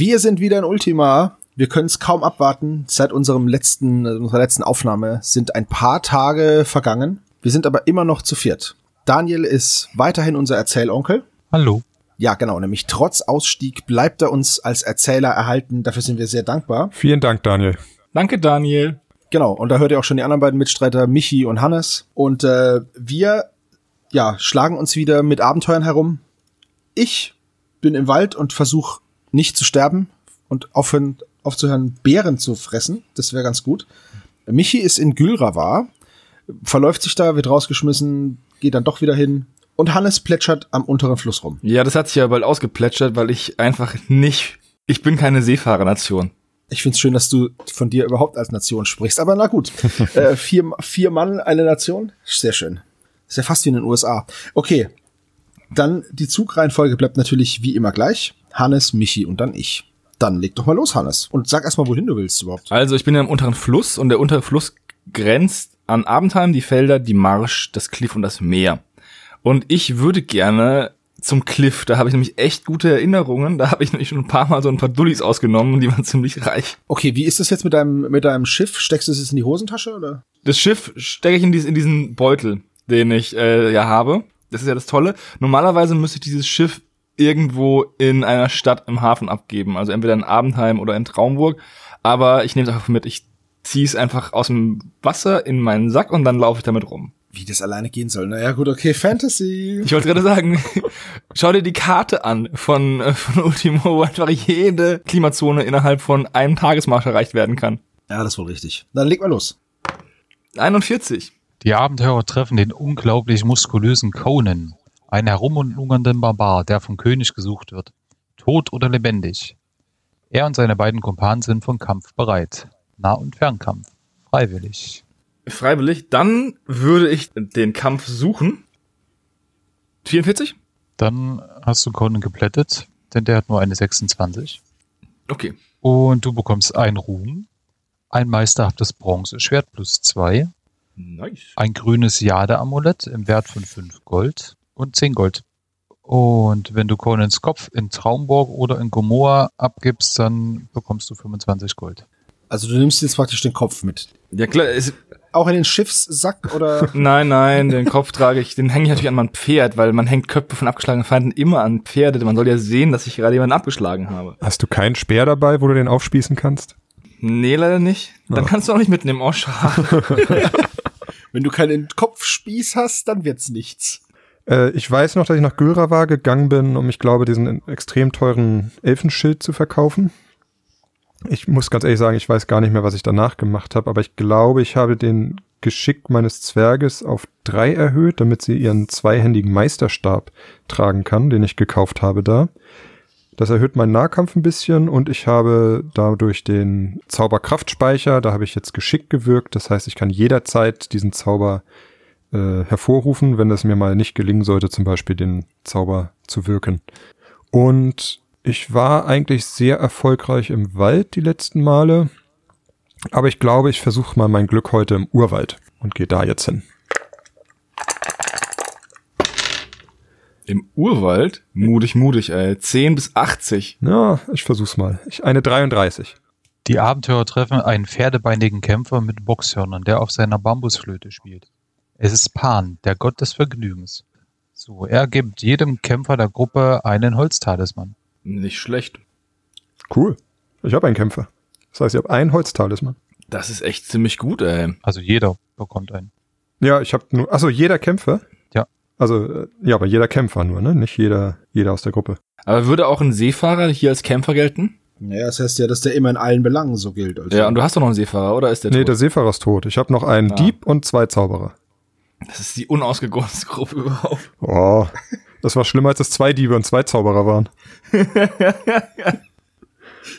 Wir sind wieder in Ultima. Wir können es kaum abwarten. Seit unserem letzten, unserer letzten Aufnahme sind ein paar Tage vergangen. Wir sind aber immer noch zu viert. Daniel ist weiterhin unser Erzählonkel. Hallo. Ja, genau, nämlich trotz Ausstieg bleibt er uns als Erzähler erhalten. Dafür sind wir sehr dankbar. Vielen Dank, Daniel. Danke, Daniel. Genau, und da hört ihr auch schon die anderen beiden Mitstreiter, Michi und Hannes. Und äh, wir ja, schlagen uns wieder mit Abenteuern herum. Ich bin im Wald und versuche nicht zu sterben und aufhören, aufzuhören, Bären zu fressen. Das wäre ganz gut. Michi ist in Gülravar, verläuft sich da, wird rausgeschmissen, geht dann doch wieder hin. Und Hannes plätschert am unteren Fluss rum. Ja, das hat sich ja bald ausgeplätschert, weil ich einfach nicht, ich bin keine Seefahrernation. Ich find's schön, dass du von dir überhaupt als Nation sprichst. Aber na gut, äh, vier, vier Mann, eine Nation, sehr schön. Ist ja fast wie in den USA. Okay, dann die Zugreihenfolge bleibt natürlich wie immer gleich. Hannes, Michi und dann ich. Dann leg doch mal los, Hannes. Und sag erst mal, wohin du willst überhaupt. Also ich bin ja im unteren Fluss und der untere Fluss grenzt an Abendheim, die Felder, die Marsch, das Kliff und das Meer. Und ich würde gerne zum Cliff, da habe ich nämlich echt gute Erinnerungen. Da habe ich nämlich schon ein paar Mal so ein paar Dullis ausgenommen und die waren ziemlich reich. Okay, wie ist das jetzt mit deinem, mit deinem Schiff? Steckst du es jetzt in die Hosentasche oder? Das Schiff stecke ich in, dies, in diesen Beutel, den ich äh, ja habe. Das ist ja das Tolle. Normalerweise müsste ich dieses Schiff irgendwo in einer Stadt im Hafen abgeben. Also entweder in Abendheim oder in Traumburg. Aber ich nehme es einfach mit. Ich ziehe es einfach aus dem Wasser in meinen Sack und dann laufe ich damit rum. Wie das alleine gehen soll. Naja, gut, okay, Fantasy. Ich wollte gerade sagen, schau dir die Karte an von, äh, von Ultimo, wo einfach jede Klimazone innerhalb von einem Tagesmarsch erreicht werden kann. Ja, das ist wohl richtig. Dann leg mal los. 41. Die Abenteurer treffen den unglaublich muskulösen Conan, einen herumlungernden Barbar, der vom König gesucht wird. Tot oder lebendig. Er und seine beiden Kumpanen sind vom Kampf bereit. Nah- und Fernkampf. Freiwillig. Freiwillig. Dann würde ich den Kampf suchen. 44? Dann hast du Conan geplättet, denn der hat nur eine 26. Okay. Und du bekommst ein Ruhm, ein meisterhaftes Bronzeschwert plus zwei, Nice. ein grünes Jade-Amulett im Wert von 5 Gold und 10 Gold. Und wenn du Conans Kopf in Traumburg oder in Gomorra abgibst, dann bekommst du 25 Gold. Also du nimmst jetzt praktisch den Kopf mit. Ja klar, Auch in den Schiffssack oder? nein, nein, den Kopf trage ich, den hänge ich natürlich an mein Pferd, weil man hängt Köpfe von abgeschlagenen Feinden immer an Pferde. Man soll ja sehen, dass ich gerade jemanden abgeschlagen habe. Hast du keinen Speer dabei, wo du den aufspießen kannst? Nee, leider nicht. Dann kannst du auch nicht mitnehmen. Oh, schade. Wenn du keinen Kopfspieß hast, dann wird's nichts. Äh, ich weiß noch, dass ich nach Gülravar gegangen bin, um, ich glaube, diesen extrem teuren Elfenschild zu verkaufen. Ich muss ganz ehrlich sagen, ich weiß gar nicht mehr, was ich danach gemacht habe, aber ich glaube, ich habe den Geschick meines Zwerges auf drei erhöht, damit sie ihren zweihändigen Meisterstab tragen kann, den ich gekauft habe da. Das erhöht meinen Nahkampf ein bisschen und ich habe dadurch den Zauberkraftspeicher, da habe ich jetzt Geschick gewirkt. Das heißt, ich kann jederzeit diesen Zauber äh, hervorrufen, wenn es mir mal nicht gelingen sollte, zum Beispiel den Zauber zu wirken. Und ich war eigentlich sehr erfolgreich im Wald die letzten Male, aber ich glaube, ich versuche mal mein Glück heute im Urwald und gehe da jetzt hin. Im Urwald? Mutig, mutig, ey. 10 bis 80. Ja, ich versuch's mal. Ich, eine 33. Die Abenteurer treffen einen pferdebeinigen Kämpfer mit Boxhörnern, der auf seiner Bambusflöte spielt. Es ist Pan, der Gott des Vergnügens. So, er gibt jedem Kämpfer der Gruppe einen Holztalisman. Nicht schlecht. Cool. Ich habe einen Kämpfer. Das heißt, ich habe einen Holztalisman. Das ist echt ziemlich gut, ey. Also jeder bekommt einen. Ja, ich habe nur. Achso, jeder Kämpfer? Ja. Also, äh, ja, aber jeder Kämpfer nur, ne? Nicht jeder, jeder aus der Gruppe. Aber würde auch ein Seefahrer hier als Kämpfer gelten? Naja, das heißt ja, dass der immer in allen Belangen so gilt. Also. Ja, und du hast doch noch einen Seefahrer, oder ist der nee, tot? der Seefahrer ist tot. Ich habe noch einen Ah. Dieb und zwei Zauberer. Das ist die unausgegorenste Gruppe überhaupt. Oh, das war schlimmer, als es zwei Diebe und zwei Zauberer waren.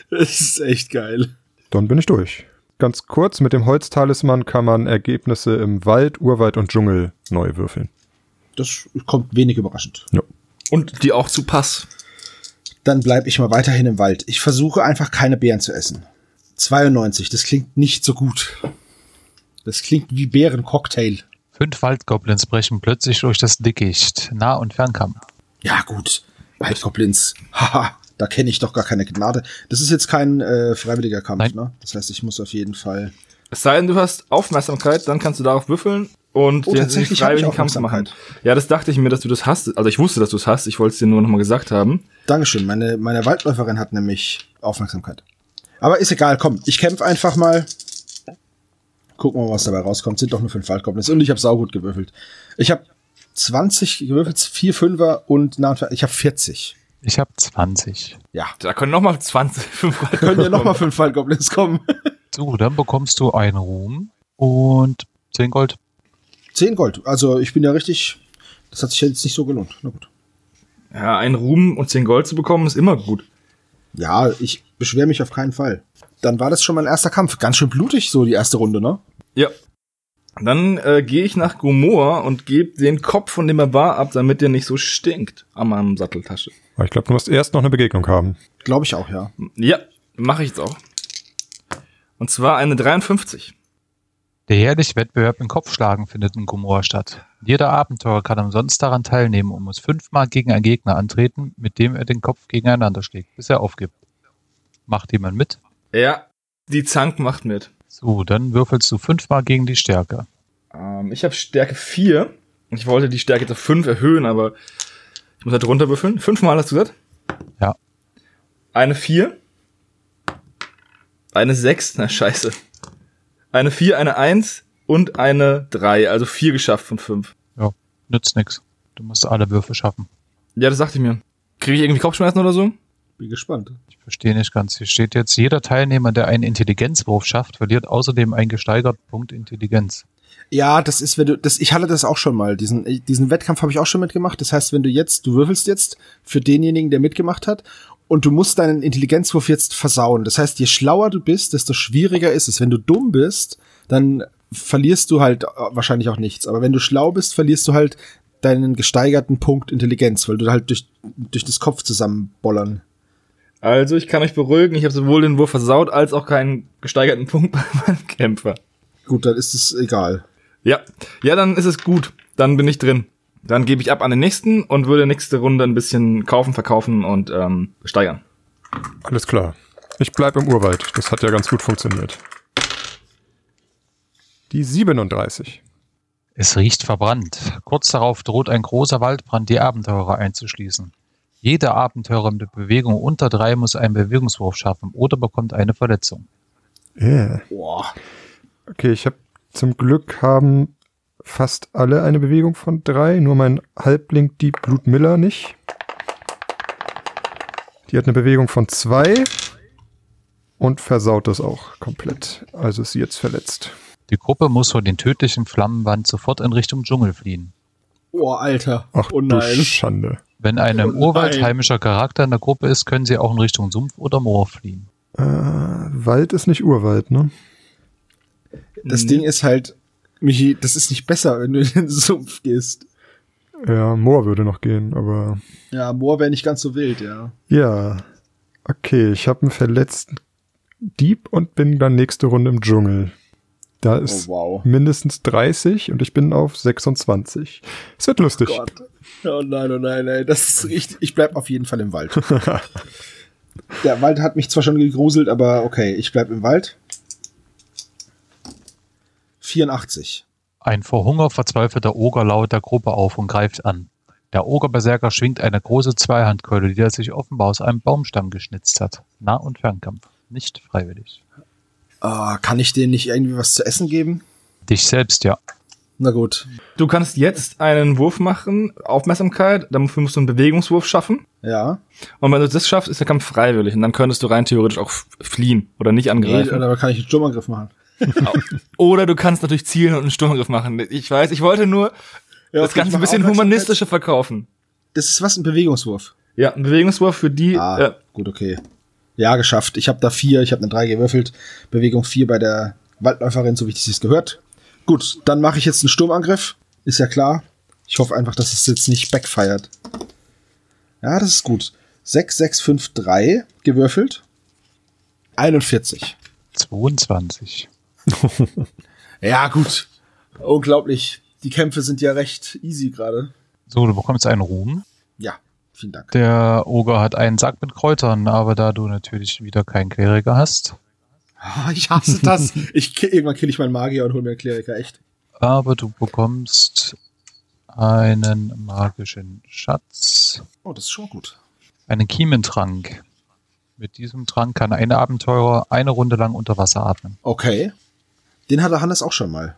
Das ist echt geil. Dann bin ich durch. Ganz kurz, mit dem Holztalisman kann man Ergebnisse im Wald, Urwald und Dschungel neu würfeln. Das kommt wenig überraschend. Und die auch zu Pass. Dann bleib ich mal weiterhin im Wald. Ich versuche einfach keine Beeren zu essen. 92, das klingt nicht so gut. Das klingt wie Bärencocktail. Fünf Waldgoblins brechen plötzlich durch das Dickicht. Nah- und Fernkampf. Ja, gut. Waldgoblins. Haha, Da kenne ich doch gar keine Gnade. Das ist jetzt kein äh, freiwilliger Kampf, Nein. ne? Das heißt, ich muss auf jeden Fall. Es sei denn, du hast Aufmerksamkeit, dann kannst du darauf würfeln und Oh, den freiwilligen Kampf machen. Ja, das dachte ich mir, dass du das hast. Also ich wusste, dass du es hast. Ich wollte es dir nur noch mal gesagt haben. Dankeschön. Meine, meine Waldläuferin hat nämlich Aufmerksamkeit. Aber ist egal, komm, ich kämpfe einfach mal. Gucken wir mal, was dabei rauskommt. Sind doch nur fünf Waldgoblins. Und ich habe saugut gewürfelt. Ich habe 20 gewürfelt, vier Fünfer und na, ich habe 40. Ich habe 20. Ja, Da können noch mal 20, 5 können ja noch mal fünf Waldgoblins kommen. So, dann bekommst du einen Ruhm und 10 Gold. 10 Gold. Also ich bin ja richtig. Das hat sich jetzt nicht so gelohnt. Na gut. Ja, einen Ruhm und 10 Gold zu bekommen, ist immer gut. Ja, ich beschwere mich auf keinen Fall. Dann war das schon mein erster Kampf. Ganz schön blutig, so die erste Runde, ne? Ja. Dann äh, gehe ich nach Gomor und gebe den Kopf von dem Barbar ab, damit der nicht so stinkt an meinem Satteltasche. Ich glaube, du musst erst noch eine Begegnung haben. Glaube ich auch, ja. Ja, mache ich jetzt auch. Und zwar eine 53. Der jährliche Wettbewerb im Kopfschlagen findet in Gomorra statt. Jeder Abenteurer kann umsonst daran teilnehmen und muss fünfmal gegen einen Gegner antreten, mit dem er den Kopf gegeneinander schlägt, bis er aufgibt. Macht jemand mit? Ja, die Zank macht mit. So, dann würfelst du fünfmal gegen die Stärke. Ähm, ich habe Stärke 4. Ich wollte die Stärke jetzt auf 5 erhöhen, aber ich muss halt runterwürfeln. Fünfmal hast du gesagt? Ja. Eine 4. Eine 6. Na scheiße. Eine 4, eine 1 und eine 3. Also 4 geschafft von 5. Ja, nützt nix. Du musst alle Würfe schaffen. Ja, das dachte ich mir. Kriege ich irgendwie Kopfschmerzen oder so? Bin gespannt. Ich verstehe nicht ganz. Hier steht jetzt, jeder Teilnehmer, der einen Intelligenzwurf schafft, verliert außerdem einen gesteigerten Punkt Intelligenz. Ja, das ist, wenn du, das, ich hatte das auch schon mal. Diesen, diesen Wettkampf habe ich auch schon mitgemacht. Das heißt, wenn du jetzt, du würfelst jetzt für denjenigen, der mitgemacht hat, und du musst deinen Intelligenzwurf jetzt versauen. Das heißt, je schlauer du bist, desto schwieriger ist es. Wenn du dumm bist, dann verlierst du halt äh, wahrscheinlich auch nichts. Aber wenn du schlau bist, verlierst du halt deinen gesteigerten Punkt Intelligenz, weil du halt durch, durch das Kopf zusammenbollern. Also, ich kann euch beruhigen, ich habe sowohl den Wurf versaut, als auch keinen gesteigerten Punkt bei meinem Kämpfer. Gut, dann ist es egal. Ja, ja, dann ist es gut. Dann bin ich drin. Dann gebe ich ab an den nächsten und würde nächste Runde ein bisschen kaufen, verkaufen und ähm, steigern. Alles klar. Ich bleib im Urwald. Das hat ja ganz gut funktioniert. Die 37. Es riecht verbrannt. Kurz darauf droht ein großer Waldbrand die Abenteurer einzuschließen. Jeder Abenteurer mit Bewegung unter drei muss einen Bewegungswurf schaffen oder bekommt eine Verletzung. Yeah. Boah. Okay, ich habe zum Glück haben fast alle eine Bewegung von drei, nur mein Halbling die Blutmiller nicht. Die hat eine Bewegung von zwei und versaut das auch komplett. Also ist sie jetzt verletzt. Die Gruppe muss vor den tödlichen Flammenwand sofort in Richtung Dschungel fliehen. Oh, Alter. Ach oh du nein. Schande. Wenn eine im Oh Urwald nein. heimischer Charakter in der Gruppe ist, können sie auch in Richtung Sumpf oder Moor fliehen. Äh, Wald ist nicht Urwald, ne? Das Mhm. Ding ist halt, Michi, das ist nicht besser, wenn du in den Sumpf gehst. Ja, Moor würde noch gehen, aber Ja, Moor wäre nicht ganz so wild, ja. ja. Okay, ich habe einen verletzten Dieb und bin dann nächste Runde im Dschungel. Da Oh, ist wow. mindestens 30 und ich bin auf 26. Es wird lustig. Gott. Oh nein, oh nein, ey. Das ist richtig. Ich bleib auf jeden Fall im Wald. Der Wald hat mich zwar schon gegruselt, aber okay, ich bleib im Wald. 84. Ein vor Hunger verzweifelter Oger lauert der Gruppe auf und greift an. Der Ogerberserker schwingt eine große Zweihandkeule, die er sich offenbar aus einem Baumstamm geschnitzt hat. Nah- und Fernkampf. Nicht freiwillig. Ah, kann ich denen nicht irgendwie was zu essen geben? Dich selbst, ja. Na gut. Du kannst jetzt einen Wurf machen, Aufmerksamkeit, dafür musst du einen Bewegungswurf schaffen. Ja. Und wenn du das schaffst, ist der Kampf freiwillig. Und dann könntest du rein theoretisch auch fliehen oder nicht Nee, angreifen. oder kann ich einen Sturmangriff machen? Oder du kannst natürlich zielen und einen Sturmangriff machen. Ich weiß, ich wollte nur Ja, das Ganze ein bisschen humanistischer verkaufen. Das ist was, ein Bewegungswurf. Ja, ein Bewegungswurf für die. Ah, Äh, gut, okay. Ja, geschafft. Ich habe da vier, ich habe eine drei gewürfelt. Bewegung vier bei der Waldläuferin, so wie es gehört. Gut, dann mache ich jetzt einen Sturmangriff. Ist ja klar. Ich hoffe einfach, dass es jetzt nicht backfeiert. Ja, das ist gut. 6, 6, 5, 3 gewürfelt. 41. 22. Ja, gut. Unglaublich. Die Kämpfe sind ja recht easy gerade. So, du bekommst einen Ruhm. Ja, Vielen Dank. Der Oger hat einen Sack mit Kräutern, aber da du natürlich wieder keinen Kleriker hast, Ah, ich hasse das. ich, irgendwann kill ich meinen Magier und hol mir einen Kleriker, echt. aber du bekommst einen magischen Schatz, Oh, das ist schon gut. einen Kiementrank. Mit diesem Trank kann ein Abenteurer eine Runde lang unter Wasser atmen. Okay. Den hatte Hannes auch schon mal.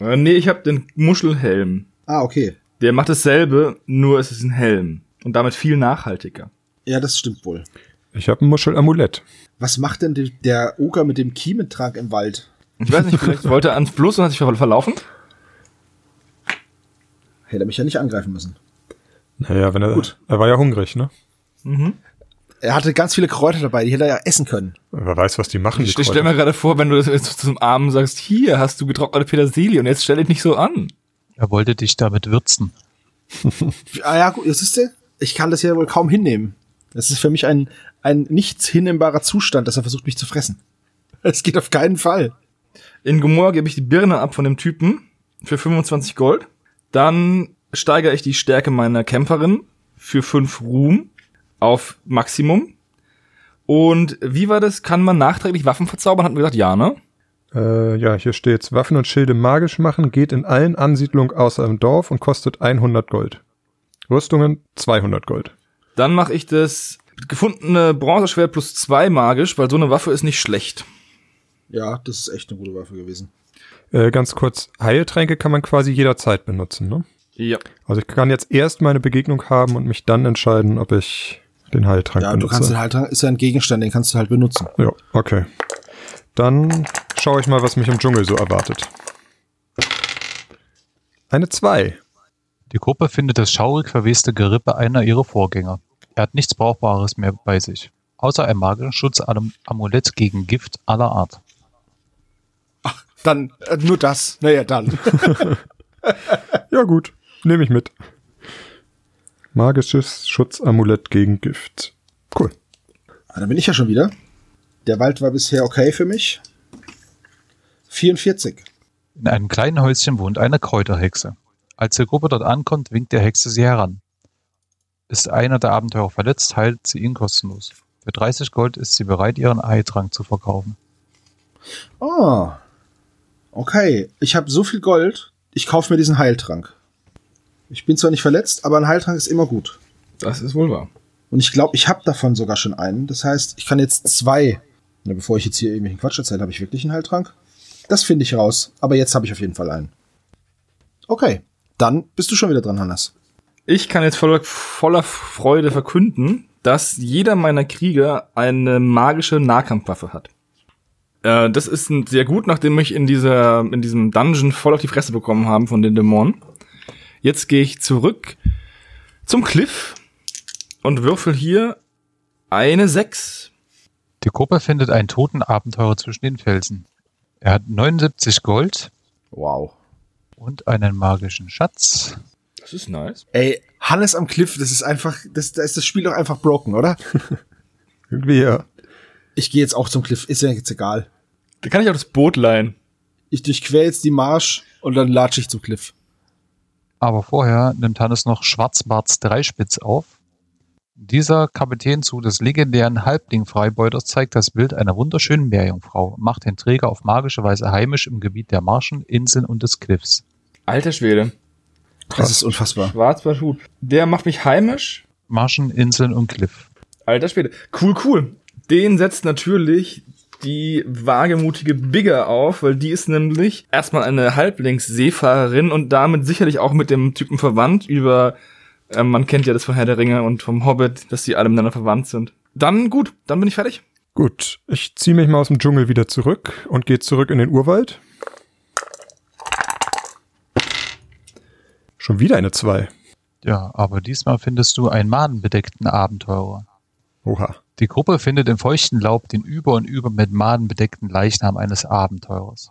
Äh, nee, ich habe den Muschelhelm. Ah, okay. Der macht dasselbe, nur es ist ein Helm. Und damit viel nachhaltiger. Ja, das stimmt wohl. Ich habe ein Muschelamulett. Was macht denn die- der Oger mit dem Kiementrank im Wald? Ich weiß nicht, vielleicht wollte er ans Fluss und hat sich ver verlaufen. Hätte er mich ja nicht angreifen müssen. Naja, wenn er, Gut. er war ja hungrig, ne? Mhm. Er hatte ganz viele Kräuter dabei, die hätte er ja essen können. Wer weiß, was die machen, die Ich stell Kräuter. mir gerade vor, wenn du das jetzt zum Armen sagst, hier hast du getrocknete Petersilie und jetzt stell dich nicht so an. Er wollte dich damit würzen. Ah ja, gut, das ist der. Ich kann das ja wohl kaum hinnehmen. Das ist für mich ein, ein nichts hinnehmbarer Zustand, dass er versucht, mich zu fressen. Es geht auf keinen Fall. In Gomorra gebe ich die Birne ab von dem Typen für 25 Gold. Dann steigere ich die Stärke meiner Kämpferin für 5 Ruhm auf Maximum. Und wie war das? Kann man nachträglich Waffen verzaubern? Hatten wir gesagt, ja, ne? Äh, ja, hier steht's. Waffen und Schilde magisch machen geht in allen Ansiedlungen außer im Dorf und kostet 100 Gold. Rüstungen 200 Gold. Dann mache ich das gefundene Bronzeschwert plus 2 magisch, weil so eine Waffe ist nicht schlecht. Ja, das ist echt eine gute Waffe gewesen. Äh, ganz kurz, Heiltränke kann man quasi jederzeit benutzen, ne? Ja. Also ich kann jetzt erst meine Begegnung haben und mich dann entscheiden, ob ich den Heiltrank Ja, du benutze. kannst den halt, ist ja ein Gegenstand, den kannst du halt benutzen. ja, okay. Dann schaue ich mal, was mich im Dschungel so erwartet. Eine 2. Die Gruppe findet das schaurig verweste Gerippe einer ihrer Vorgänger. Er hat nichts Brauchbares mehr bei sich, außer ein magischen Schutzamulett gegen Gift aller Art. Dann, äh, nur das. Naja, dann. Ja gut, nehme ich mit. Magisches Schutzamulett gegen Gift. Cool. Ah, dann bin ich ja schon wieder. Der Wald war bisher okay für mich. 44. In einem kleinen Häuschen wohnt eine Kräuterhexe. Als die Gruppe dort ankommt, winkt der Hexe sie heran. Ist einer der Abenteurer verletzt, heilt sie ihn kostenlos. Für 30 Gold ist sie bereit, ihren Heiltrank zu verkaufen. Oh. Okay. Ich habe so viel Gold, ich kaufe mir diesen Heiltrank. Ich bin zwar nicht verletzt, aber ein Heiltrank ist immer gut. Das ist wohl wahr. Und ich glaube, ich habe davon sogar schon einen. Das heißt, ich kann jetzt zwei. Na, bevor ich jetzt hier irgendwelchen Quatsch erzähle, habe ich wirklich einen Heiltrank? Das finde ich raus. Aber jetzt habe ich auf jeden Fall einen. Okay. Dann bist du schon wieder dran, Hannes. Ich kann jetzt voller, voller Freude verkünden, dass jeder meiner Krieger eine magische Nahkampfwaffe hat. Äh, das ist ein- sehr gut, nachdem ich in dieser, in diesem Dungeon voll auf die Fresse bekommen haben von den Dämonen. Jetzt gehe ich zurück zum Cliff und würfel hier eine 6. Die Gruppe findet einen toten Abenteurer zwischen den Felsen. Er hat 79 Gold Wow. Und einen magischen Schatz. Das ist nice. Ey, Hannes am Cliff, das ist einfach, das, da ist das Spiel doch einfach broken, oder? Irgendwie ja. Ich gehe jetzt auch zum Cliff, ist ja jetzt egal. Da kann ich auch das Boot leihen. Ich durchquer jetzt die Marsch und dann latsche ich zum Cliff. Aber vorher nimmt Hannes noch Schwarzbarts Dreispitz auf. Dieser Kapitänzug des legendären Halbling-Freibeuters zeigt das Bild einer wunderschönen Meerjungfrau und macht den Träger auf magische Weise heimisch im Gebiet der Marschen, Inseln und des Cliffs. Alter Schwede. Das ist unfassbar. Schwarzbarthut. Der macht mich heimisch. Marschen, Inseln und Cliff. Alter Schwede. Cool, cool. Den setzt natürlich die wagemutige Bigger auf, weil die ist nämlich erstmal eine Halblingsseefahrerin und damit sicherlich auch mit dem Typen verwandt über, äh, man kennt ja das von Herr der Ringe und vom Hobbit, dass die alle miteinander verwandt sind. Dann gut, dann bin ich fertig. Gut, ich ziehe mich mal aus dem Dschungel wieder zurück und gehe zurück in den Urwald. Schon wieder eine 2. Ja, aber diesmal findest du einen madenbedeckten Abenteurer. Oha. Die Gruppe findet im feuchten Laub den über und über mit Maden bedeckten Leichnam eines Abenteurers.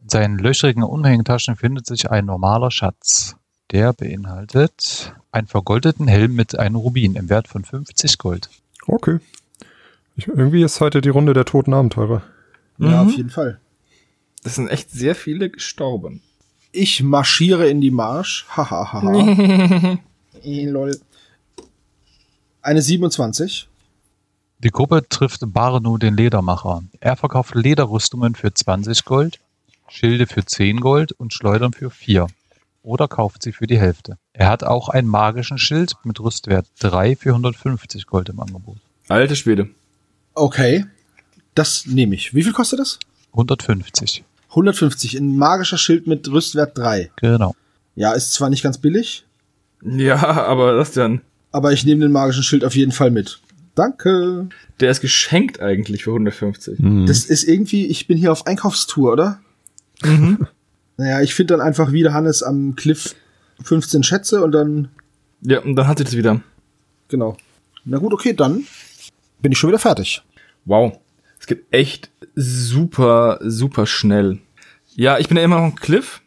In seinen löchrigen Umhängetaschen findet sich ein normaler Schatz. Der beinhaltet einen vergoldeten Helm mit einem Rubin im Wert von 50 Gold. Okay. Ich, irgendwie ist heute die Runde der toten Abenteurer. Ja, Mhm. auf jeden Fall. Das sind echt sehr viele gestorben. Ich marschiere in die Marsch. Hahaha. lol. Eine 27. Die Gruppe trifft Barno den Ledermacher. Er verkauft Lederrüstungen für 20 Gold, Schilde für 10 Gold und Schleudern für 4. Oder kauft sie für die Hälfte. Er hat auch einen magischen Schild mit Rüstwert 3 für 150 Gold im Angebot. Alte Schwede. Okay. Das nehme ich. Wie viel kostet das? 150. 150. Ein magischer Schild mit Rüstwert 3. Genau. Ja, ist zwar nicht ganz billig, Ja, aber das dann. aber ich nehme den magischen Schild auf jeden Fall mit. Danke. Der ist geschenkt eigentlich für 150. Hm. Das ist irgendwie, ich bin hier auf Einkaufstour, oder? Naja, ich finde dann einfach wieder Hannes am Cliff 15 Schätze und dann, Ja, und dann hat sie das wieder. genau. Na gut, okay, dann bin ich schon wieder fertig. Wow. Es geht echt super, super schnell. Ja, ich bin ja immer noch ein Cliff.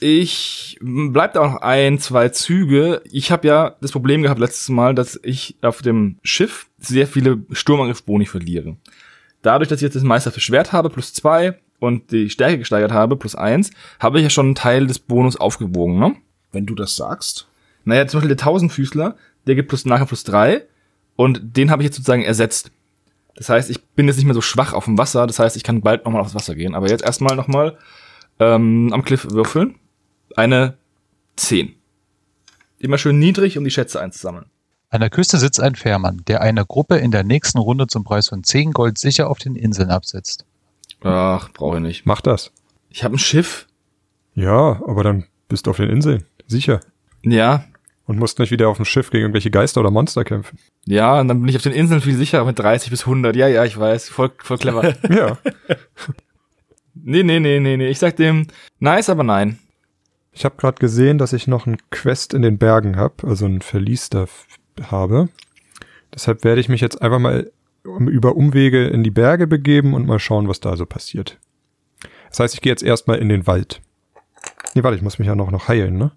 Ich bleib da auch noch ein, zwei Züge. Ich habe ja das Problem gehabt letztes Mal, dass ich auf dem Schiff sehr viele Sturmangriffboni verliere. Dadurch, dass ich jetzt das meisterhafte Schwert habe, plus zwei, und die Stärke gesteigert habe, plus eins, habe ich ja schon einen Teil des Bonus aufgewogen, ne? Wenn du das sagst. Naja, zum Beispiel der Tausendfüßler, der gibt plus nachher plus drei und den habe ich jetzt sozusagen ersetzt. Das heißt, ich bin jetzt nicht mehr so schwach auf dem Wasser, das heißt, ich kann bald nochmal aufs Wasser gehen. Aber jetzt erstmal nochmal ähm, am Cliff würfeln. Eine 10. Immer schön niedrig, um die Schätze einzusammeln. An der Küste sitzt ein Fährmann, der eine Gruppe in der nächsten Runde zum Preis von 10 Gold sicher auf den Inseln absetzt. Ach, brauche ich nicht. Mach das. Ich habe ein Schiff. Ja, aber dann bist du auf den Inseln. Sicher. Ja, Und musst nicht wieder auf dem Schiff gegen irgendwelche Geister oder Monster kämpfen. ja, und dann bin ich auf den Inseln viel sicherer mit 30 bis 100. Ja, ja, ich weiß, voll, voll clever. Ja. nee, nee, nee, nee, nee. Ich sag dem, nice, aber nein. Ich habe gerade gesehen, dass ich noch einen Quest in den Bergen habe, also einen Verlies da habe. Deshalb werde ich mich jetzt einfach mal über Umwege in die Berge begeben und mal schauen, was da so passiert. Das heißt, ich gehe jetzt erstmal in den Wald. Nee, warte, ich muss mich ja noch, noch heilen, ne?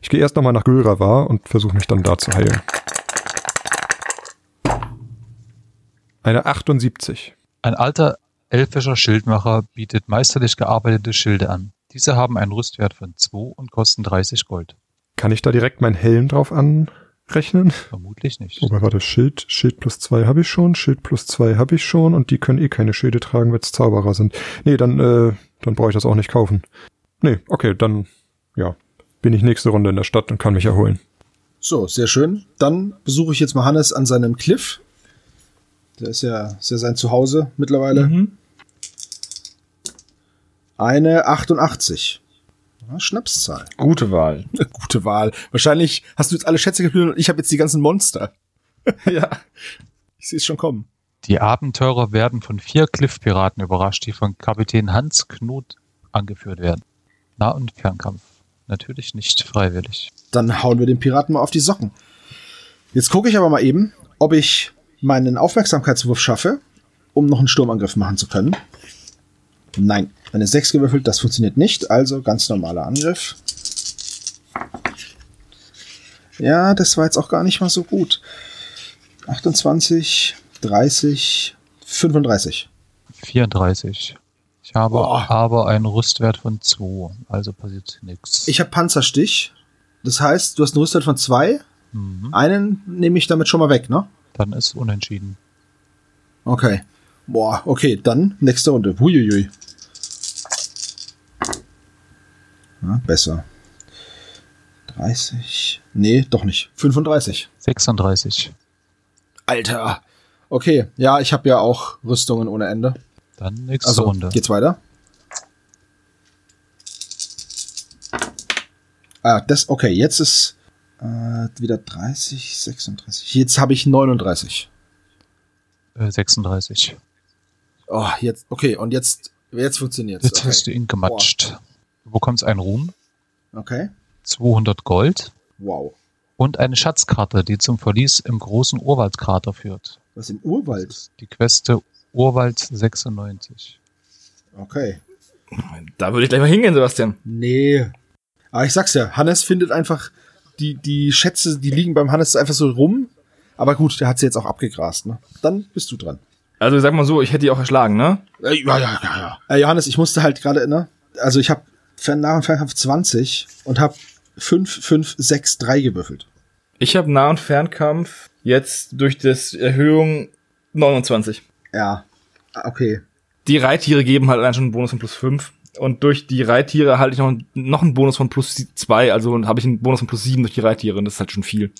Ich gehe erst nochmal nach Gülravar und versuche mich dann da zu heilen. Eine 78. Ein alter elfischer Schildmacher bietet meisterlich gearbeitete Schilde an. Diese haben einen Rüstwert von 2 und kosten 30 Gold. Kann ich da direkt meinen Helm drauf anrechnen? Vermutlich nicht. Wobei, warte, Schild, Schild plus zwei habe ich schon, Schild plus zwei habe ich schon und die können eh keine Schilde tragen, weil es Zauberer sind. Nee, dann, äh, dann brauche ich das auch nicht kaufen. Nee, okay, dann, ja, bin ich nächste Runde in der Stadt und kann mich erholen. So, sehr schön. Dann besuche ich jetzt mal Hannes an seinem Cliff. Der ist ja, ist ja sein Zuhause mittlerweile. Mhm. Eine 88. Ja, Schnapszahl. Gute Wahl. Gute Wahl. Wahrscheinlich hast du jetzt alle Schätze geplündert und ich habe jetzt die ganzen Monster. ja. Ich sehe es schon kommen. Die Abenteurer werden von vier Cliff-Piraten überrascht, die von Kapitän Hans Knut angeführt werden. Nah- und Fernkampf. Natürlich nicht freiwillig. Dann hauen wir den Piraten mal auf die Socken. Jetzt gucke ich aber mal eben, ob ich meinen Aufmerksamkeitswurf schaffe, um noch einen Sturmangriff machen zu können. Nein, eine 6 gewürfelt, das funktioniert nicht, also ganz normaler Angriff. Ja, das war jetzt auch gar nicht mal so gut. 28, 30, 35. 34. Ich habe Boah. aber einen Rüstwert von 2, also passiert nichts. Ich habe Panzerstich. Das heißt, du hast einen Rüstwert von 2. Mhm. Einen nehme ich damit schon mal weg, ne? Dann ist unentschieden. Okay. Boah, okay, dann nächste Runde. Huiuiui. Ja, besser. 30. Nee, doch nicht. 35. 36. Alter. Okay, ja, ich habe ja auch Rüstungen ohne Ende. Dann nächste Also, Runde. geht's weiter? Ah, das, okay, jetzt ist äh, wieder 30, 36. Jetzt habe ich 39. Äh, 36. Oh, jetzt, okay, und jetzt, jetzt funktioniert's. Jetzt okay. hast du ihn gematscht. Du bekommst einen Ruhm, Okay. 200 Gold Wow. und eine Schatzkarte, die zum Verlies im großen Urwaldkrater führt. Was im Urwald? Die Queste Urwald 96. Okay. Da würde ich gleich mal hingehen, Sebastian. Nee. Aber ich sag's ja, Hannes findet einfach die, die Schätze, die liegen beim Hannes einfach so rum. Aber gut, der hat sie jetzt auch abgegrast, ne? Dann bist du dran. Also sag mal so, ich hätte die auch erschlagen, ne? Äh, ja, ja, ja, ja. Äh, Johannes, ich musste halt gerade, ne? Also ich habe nach dem Fernkampf 20 und habe 5, 5, 6, 3 gewürfelt. Ich habe Nah- und Fernkampf Jetzt durch das Erhöhung 29. Ja. Ah, Okay. Die Reittiere geben halt allein schon einen Bonus von plus 5. Und durch die Reittiere halte ich noch, noch einen Bonus von plus 2. Also habe ich einen Bonus von plus 7 durch die Reittiere. Und das ist halt schon viel.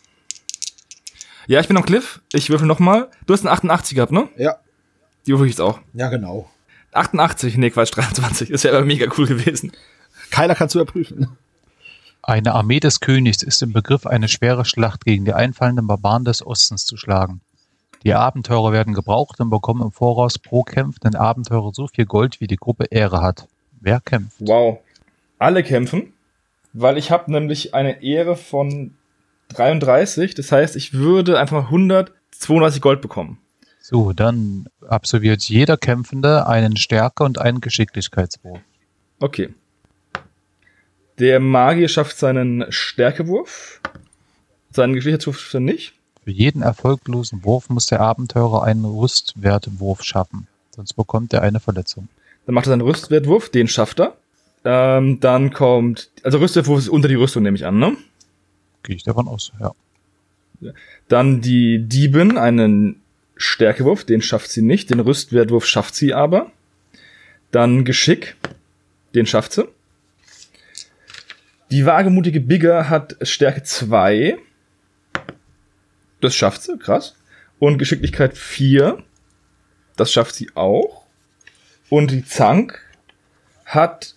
Ja, ich bin am Cliff. Ich würfel noch mal. Du hast einen 88 gehabt, ne? Ja. Die würfel ich jetzt auch. Ja, genau. 88, nee, Quatsch, 23. Ist ja aber mega cool gewesen. Keiner kann zu überprüfen. Eine Armee des Königs ist im Begriff, eine schwere Schlacht gegen die einfallenden Barbaren des Ostens zu schlagen. Die Abenteurer werden gebraucht und bekommen im Voraus pro kämpfenden Abenteurer so viel Gold, wie die Gruppe Ehre hat. Wer kämpft? Wow. Alle kämpfen, weil ich habe nämlich eine Ehre von 33. Das heißt, ich würde einfach mal 132 Gold bekommen. So, dann absolviert jeder Kämpfende einen Stärke- und einen Geschicklichkeitswurf. Okay. Der Magier schafft seinen Stärkewurf. Seinen Geschicklichkeitswurf nicht. Für jeden erfolglosen Wurf muss der Abenteurer einen Rüstwertwurf schaffen. Sonst bekommt er eine Verletzung. Dann macht er seinen Rüstwertwurf, den schafft er. Ähm, dann kommt, also Rüstwertwurf ist unter die Rüstung, nehme ich an, ne? Gehe ich davon aus, ja. Dann die Diebin, einen Stärkewurf, den schafft sie nicht. Den Rüstwertwurf schafft sie aber. Dann Geschick, den schafft sie. Die wagemutige Bigger hat Stärke 2. Das schafft sie, krass. Und Geschicklichkeit 4. Das schafft sie auch. Und die Zank hat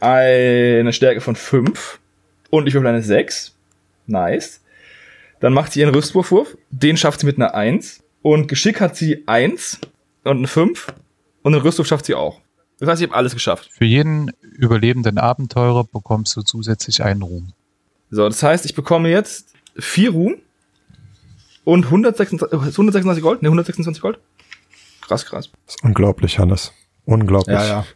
eine Stärke von 5. Und ich würfel eine 6. Nice. Dann macht sie ihren Rüstwurfwurf. Den schafft sie mit einer 1. Und Geschick hat sie 1 und eine 5. Und den Rüstwurf schafft sie auch. Das heißt, ich habe alles geschafft. Für jeden überlebenden Abenteurer bekommst du zusätzlich einen Ruhm. So, das heißt, ich bekomme jetzt 4 Ruhm und 126, äh, 126 Gold. Ne, 126 Gold. Krass, krass. Das ist unglaublich, Hannes. Unglaublich. Ja, ja.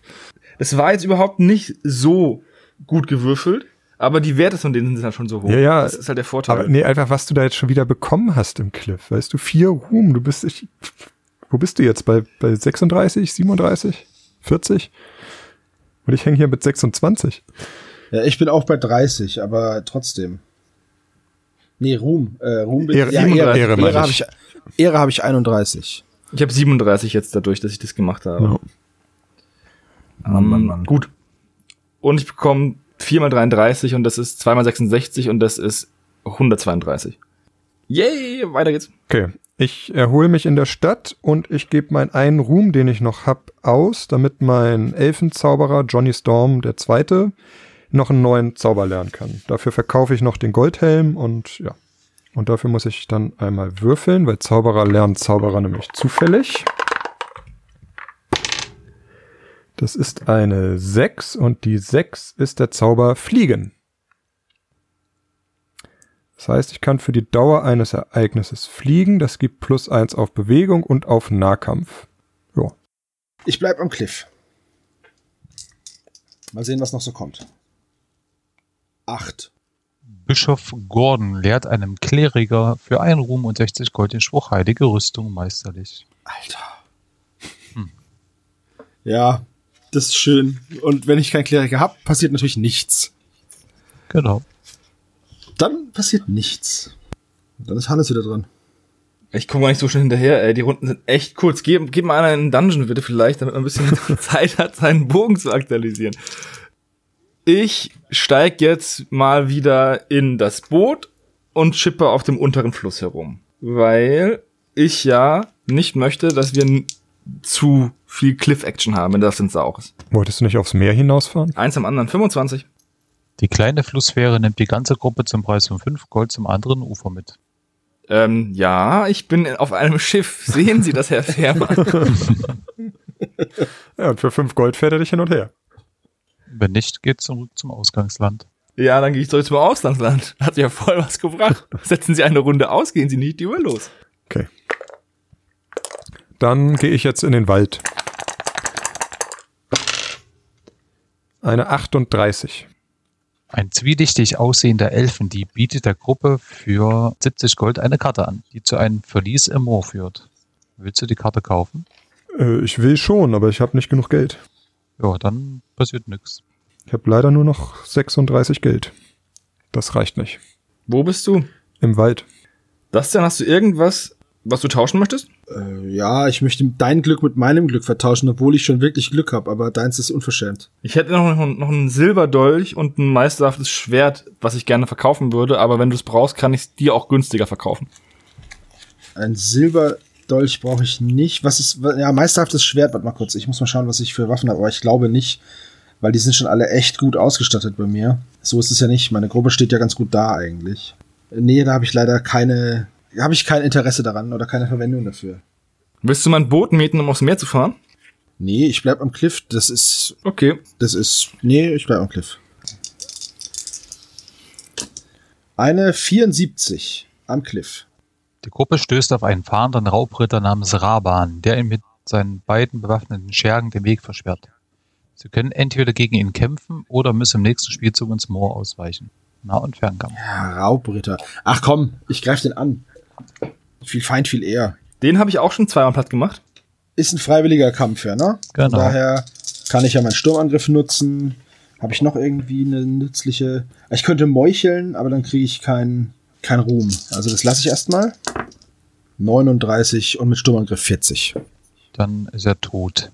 Das war jetzt überhaupt nicht so gut gewürfelt, aber die Werte von denen sind halt schon so hoch. Ja, ja. Das ist halt der Vorteil. Aber nee, einfach, was du da jetzt schon wieder bekommen hast im Cliff. Weißt du, vier Ruhm. Du bist, ich, wo bist du jetzt? Bei, bei 36, 37, 40? Und ich hänge hier mit 26. Ja, ich bin auch bei 30, aber trotzdem. Nee, Ruhm. Äh, Ruhm Ehre- ja, Ehre- Ehre, Ehre habe ich. ich, Ehre habe ich 31. ich habe 37 jetzt dadurch, dass ich das gemacht habe. Ja. Mann, Mann, Mann. Gut. Und ich bekomme 4 mal 33 und das ist 2 mal 66 und das ist 132. Yay, weiter geht's. Okay. Ich erhole mich in der Stadt und ich gebe meinen einen Ruhm, den ich noch hab, aus, damit mein Elfenzauberer Johnny Storm der Zweite noch einen neuen Zauber lernen kann. Dafür verkaufe ich noch den Goldhelm und ja. Und dafür muss ich dann einmal würfeln, weil Zauberer lernen Zauberer nämlich zufällig. Das ist eine 6 und die 6 ist der Zauber Fliegen. Das heißt, ich kann für die Dauer eines Ereignisses fliegen. Das gibt plus eins auf Bewegung und auf Nahkampf. Ja. Ich bleib am Cliff. Mal sehen, was noch so kommt. Acht. Bischof Gordon lehrt einem Kleriker für einen Ruhm und 60 Gold den Spruch Heilige Rüstung meisterlich. Alter. Ja, das ist schön. Und wenn ich keinen Kleriker hab, passiert natürlich nichts. Genau. Dann passiert nichts. Dann ist Hannes wieder dran. Ich komme gar nicht so schnell hinterher, ey. Die Runden sind echt kurz. Gib, gib mal einer in einen Dungeon bitte vielleicht, damit man ein bisschen Zeit hat, seinen Bogen zu aktualisieren. Ich steig jetzt mal wieder in das Boot und chippe auf dem unteren Fluss herum. Weil ich ja nicht möchte, dass wir zu viel Cliff-Action haben, wenn das denn auch ist. Wolltest du nicht aufs Meer hinausfahren? Eins am anderen. 25. Die kleine Flussfähre nimmt die ganze Gruppe zum Preis von 5 Gold zum anderen Ufer mit. Ähm, ja, ich bin auf einem Schiff. Sehen Sie das, Herr Fährmann? Ja, und für fünf Gold fährt er dich hin und her. Wenn nicht, geht zurück zum Ausgangsland. Ja, dann gehe ich zurück zum Auslandsland. Hat ja voll was gebracht. Setzen Sie eine Runde aus, gehen Sie nicht lieber los. Okay. Dann gehe ich jetzt in den Wald. Eine 38. Ein zwielichtig aussehender Elfendieb bietet der Gruppe für 70 Gold eine Karte an, die zu einem Verlies im Moor führt. Willst du die Karte kaufen? Äh, ich will schon, aber ich habe nicht genug Geld. Ja, dann passiert nichts. Ich habe leider nur noch 36 Geld. Das reicht nicht. Wo bist du? Im Wald. Bastian, hast du irgendwas, was du tauschen möchtest? Äh, ja, ich möchte dein Glück mit meinem Glück vertauschen, obwohl ich schon wirklich Glück habe, aber deins ist unverschämt. Ich hätte noch, noch einen Silberdolch und ein meisterhaftes Schwert, was ich gerne verkaufen würde, aber wenn du es brauchst, kann ich es dir auch günstiger verkaufen. Ein Silberdolch brauche ich nicht. Was ist, ja, meisterhaftes Schwert, warte mal kurz. Ich muss mal schauen, was ich für Waffen habe, aber ich glaube nicht, weil die sind schon alle echt gut ausgestattet bei mir. So ist es ja nicht. Meine Gruppe steht ja ganz gut da eigentlich. Nee, da habe ich leider keine, habe ich kein Interesse daran oder keine Verwendung dafür. Willst du mein Boot mieten, um aufs Meer zu fahren? Nee, ich bleib am Cliff. Das ist, Okay. das ist, nee, ich bleib am Cliff. Eine 74 am Cliff. Die Gruppe stößt auf einen fahrenden Raubritter namens Raban, der ihm mit seinen beiden bewaffneten Schergen den Weg versperrt. Sie können entweder gegen ihn kämpfen oder müssen im nächsten Spielzug ins Moor ausweichen. Nah- und Fernkampf. Ja, Raubritter. Ach komm, ich greif den an. Viel Feind, viel eher. Den habe ich auch schon zweimal platt gemacht. Ist ein freiwilliger Kampf, ja, ne? Genau. Von daher kann ich ja meinen Sturmangriff nutzen. Habe ich noch irgendwie eine nützliche. Ich könnte meucheln, aber dann kriege ich keinen kein Ruhm. Also das lasse ich erstmal. 39 und mit Sturmangriff 40. Dann ist er tot.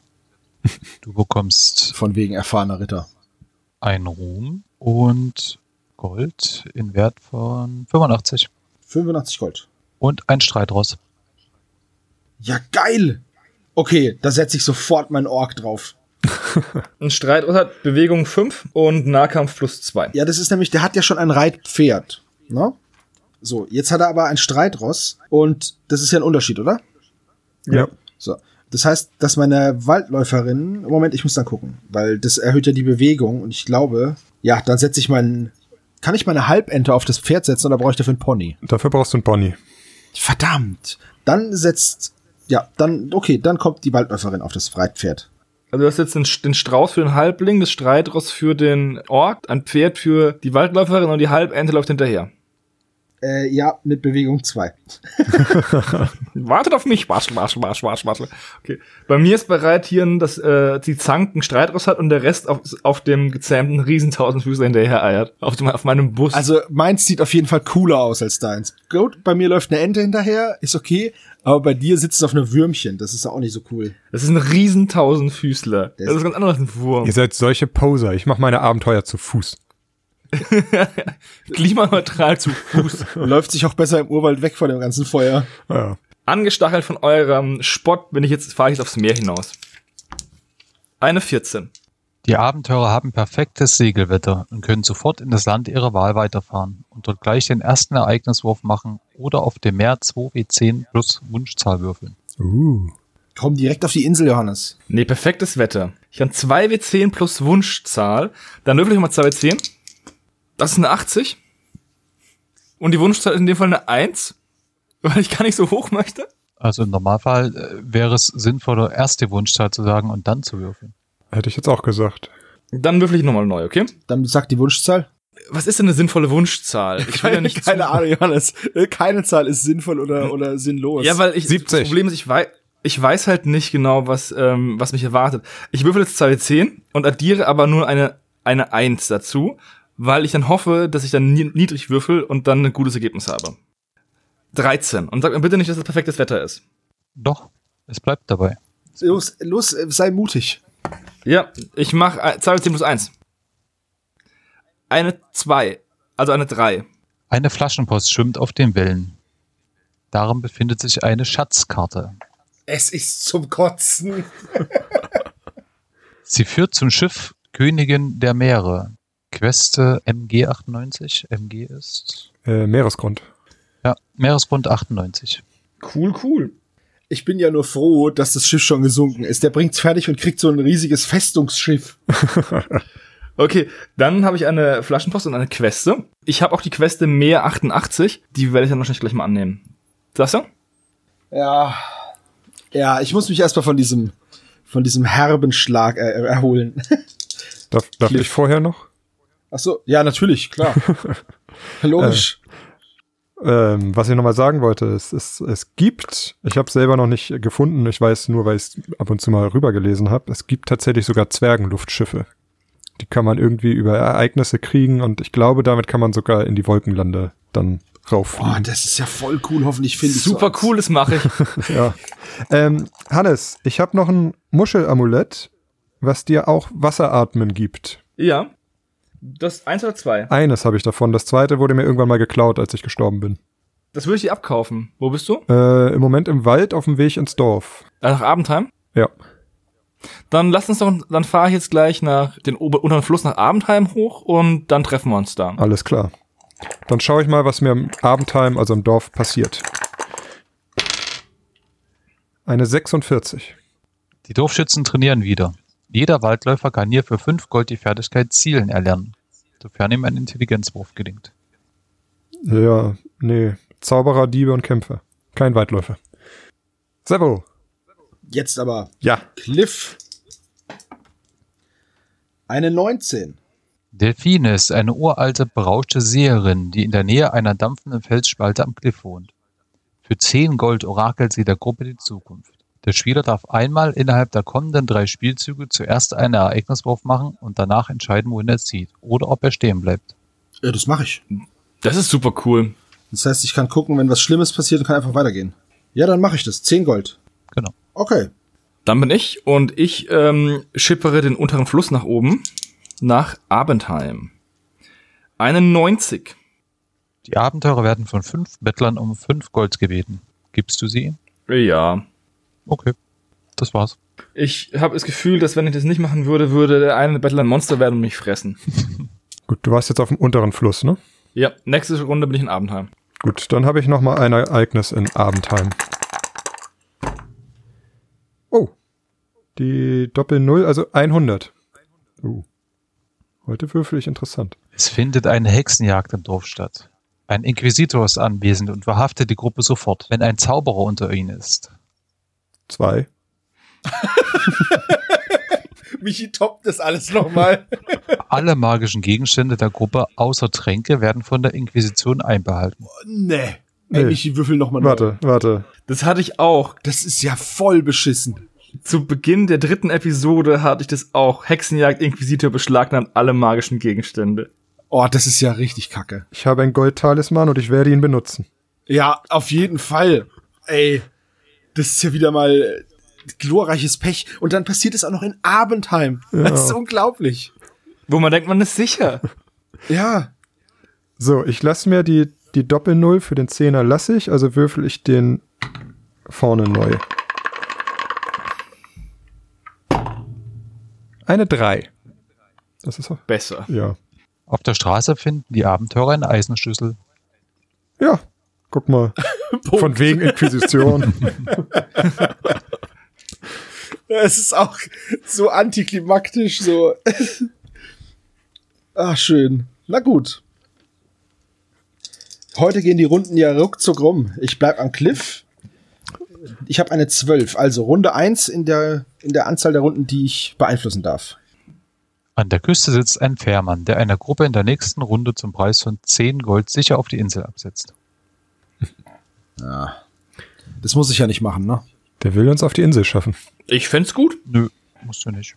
Du bekommst Von wegen erfahrener Ritter. einen Ruhm und Gold in Wert von 85 85 Gold. und ein Streitross. Ja, geil! Okay, da setze ich sofort meinen Ork drauf. Ein Streit hat Bewegung 5 und Nahkampf plus 2. Ja, das ist nämlich, der hat ja schon ein Reitpferd. Ne? So, jetzt hat er aber ein Streitross und das ist ja ein Unterschied, oder? Ja. So. Das heißt, dass meine Waldläuferin, Moment, ich muss dann gucken, weil das erhöht ja die Bewegung und ich glaube, ja, dann setze ich meinen, kann ich meine Halbente auf das Pferd setzen oder brauche ich dafür einen Pony? Dafür brauchst du einen Bonnie. Verdammt. Dann setzt, ja, dann, okay, dann kommt die Waldläuferin auf das Reitpferd. Also du hast jetzt den, den Strauß für den Halbling, das Streitross für den Ork, ein Pferd für die Waldläuferin und die Halbente läuft hinterher. Äh, ja, mit Bewegung 2. Wartet auf mich. Marsch, marsch, marsch, marsch, marsch. Okay. Bei mir ist bereit hier, dass äh, die Zank ein Streitross hat und der Rest auf, auf dem gezähmten Riesentausendfüßler hinterher eiert. Auf, dem, auf meinem Bus. Also meins sieht auf jeden Fall cooler aus als deins. Gut, bei mir läuft eine Ente hinterher, ist okay, aber bei dir sitzt es auf einem Würmchen, das ist auch nicht so cool. das ist ein Riesentausendfüßler. Der Das ist ganz anders als ein Wurm. Ihr seid solche Poser. Ich mache meine Abenteuer zu Fuß. Klimaneutral zu Fuß. Läuft sich auch besser im Urwald weg von dem ganzen Feuer. Ja. Angestachelt von eurem Spott bin ich jetzt, fahre ich jetzt aufs Meer hinaus. Eine 14. Die Abenteurer haben perfektes Segelwetter und können sofort in das Land ihrer Wahl weiterfahren und dort gleich den ersten Ereigniswurf machen oder auf dem Meer 2W10 plus Wunschzahl würfeln. Uh. Komm direkt auf die Insel, Johannes. Nee, perfektes Wetter. Ich kann 2W10 plus Wunschzahl. Dann würfel ich mal 2W10. Das ist eine 80. Und die Wunschzahl ist in dem Fall eine 1, weil ich gar nicht so hoch möchte. Also im Normalfall äh, wäre es sinnvoller, erst die Wunschzahl zu sagen und dann zu würfeln. Hätte ich jetzt auch gesagt. Dann würfel ich nochmal neu, okay? Dann sag die Wunschzahl. Was ist denn eine sinnvolle Wunschzahl? Ich will ja nicht keine zu- Ahnung, Johannes. Äh, Keine Zahl ist sinnvoll oder, oder sinnlos. Ja, weil ich 70. das Problem ist, ich weiß, ich weiß halt nicht genau, was, ähm, was mich erwartet. Ich würfel jetzt 2W10 und addiere aber nur eine, eine 1 dazu, weil ich dann hoffe, dass ich dann ni- niedrig würfel und dann ein gutes Ergebnis habe. 13. Und sag mir bitte nicht, dass das perfektes Wetter ist. Doch, es bleibt dabei. los, los, äh, sei mutig. Ja, ich mach äh, 2W10 plus 1. Eine 2. Also eine 3. Eine Flaschenpost schwimmt auf den Wellen. Darin befindet sich eine Schatzkarte. Es ist zum Kotzen. Sie führt zum Schiff Königin der Meere. Queste MG98. MG ist. Äh, Meeresgrund. Ja, Meeresgrund 98. Cool, cool. Ich bin ja nur froh, dass das Schiff schon gesunken ist. Der bringt's fertig und kriegt so ein riesiges Festungsschiff. Okay, dann habe ich eine Flaschenpost und eine Queste. Ich habe auch die Queste Meer 88. Die werde ich dann wahrscheinlich gleich mal annehmen. Das ja? Ja. Ja, ich muss mich erstmal von diesem, von diesem herben Schlag äh, erholen. Darf, darf Cliff. ich vorher noch? Ach so, ja, natürlich, klar. Logisch. Ähm, was ich nochmal sagen wollte, es, es, es gibt, ich habe selber noch nicht gefunden, ich weiß nur, weil ich es ab und zu mal rübergelesen habe, es gibt tatsächlich sogar Zwergenluftschiffe. Die kann man irgendwie über Ereignisse kriegen und ich glaube, damit kann man sogar in die Wolkenlande dann rauffliegen. Oh, das ist ja voll cool. Hoffentlich finde ich Super cool, das mache ich. Ja. Ähm, Hannes, ich habe noch ein Muschelamulett, was dir auch Wasseratmen gibt. ja. Das eins oder zwei. Eines habe ich davon. Das zweite wurde mir irgendwann mal geklaut, als ich gestorben bin. Das würde ich dir abkaufen. Wo bist du? Äh, Im Moment im Wald auf dem Weg ins Dorf. Ah, Nach Abendheim? Ja. Dann lass uns doch, dann fahre ich jetzt gleich nach den ober unteren Fluss nach Abendheim hoch und dann treffen wir uns da. Alles klar. Dann schaue ich mal, was mir im Abendheim, also im Dorf, passiert. Eine 46. Die Dorfschützen trainieren wieder. Jeder Waldläufer kann hier für 5 Gold die Fertigkeit Zielen erlernen, sofern ihm ein Intelligenzwurf gelingt. Ja, nee. Zauberer, Diebe und Kämpfer. Kein Waldläufer. Servo. Jetzt aber Ja. Cliff. Eine 19. Delphine ist eine uralte, berauschte Seherin, die in der Nähe einer dampfenden Felsspalte am Cliff wohnt. Für 10 Gold orakelt sie der Gruppe die Zukunft. Der Spieler darf einmal innerhalb der kommenden drei Spielzüge zuerst einen Ereigniswurf machen und danach entscheiden, wohin er zieht oder ob er stehen bleibt. Ja, das mache ich. Das ist super cool. Das heißt, ich kann gucken, wenn was Schlimmes passiert und kann einfach weitergehen. Ja, dann mache ich das. 10 Gold. Genau. Okay. Dann bin ich und ich ähm, schippere den unteren Fluss nach oben, nach Abendheim. Eine 90. Die Abenteurer werden von fünf Bettlern um 5 Gold gebeten. Gibst du sie? Ja. Okay. Das war's. Ich habe das Gefühl, dass wenn ich das nicht machen würde, würde der eine Bettler ein Monster werden und mich fressen. Gut, du warst jetzt auf dem unteren Fluss, ne? Ja, nächste Runde bin ich in Abendheim. Gut, dann habe ich noch mal ein Ereignis in Abendheim. Oh. Die Doppel-Null, also 100. Uh. Heute würfel ich interessant. Es findet eine Hexenjagd im Dorf statt. Ein Inquisitor ist anwesend und verhaftet die Gruppe sofort, wenn ein Zauberer unter ihnen ist. Zwei. Michi toppt das alles nochmal. Alle magischen Gegenstände der Gruppe außer Tränke werden von der Inquisition einbehalten. nee. Ey, Nee. Michi, würfel nochmal Warte, warte. Das hatte ich auch. Das ist ja voll beschissen. Zu Beginn der dritten Episode hatte ich das auch. Hexenjagd, Inquisitor beschlagnahmt alle magischen Gegenstände. Oh, das ist ja richtig kacke. Ich habe ein Gold-Talisman und ich werde ihn benutzen. Ja, auf jeden Fall. Ey, das ist ja wieder mal äh, glorreiches Pech. Und dann passiert es auch noch in Abendheim. Das ist unglaublich. Wo man denkt, man ist sicher. Ja. So, ich lasse mir die, die Doppel-Null für den Zehner lasse ich, also würfel ich den vorne neu. Eine 3. Das ist auch, Besser. ja. Auf der Straße finden die Abenteurer einen Eisenschlüssel. Ja, guck mal. Von wegen Inquisition. Es ist auch so antiklimaktisch, so. Ach, schön. Na gut. Heute gehen die Runden ja ruckzuck rum. Ich bleib am Cliff. Ich habe eine 12, also Runde 1 in der, in der Anzahl der Runden, die ich beeinflussen darf. An der Küste sitzt ein Fährmann, der einer Gruppe in der nächsten Runde zum Preis von 10 Gold sicher auf die Insel absetzt. Das muss ich ja nicht machen, ne? Der will uns auf die Insel schaffen. Ich fänd's gut. Nö, musst du nicht.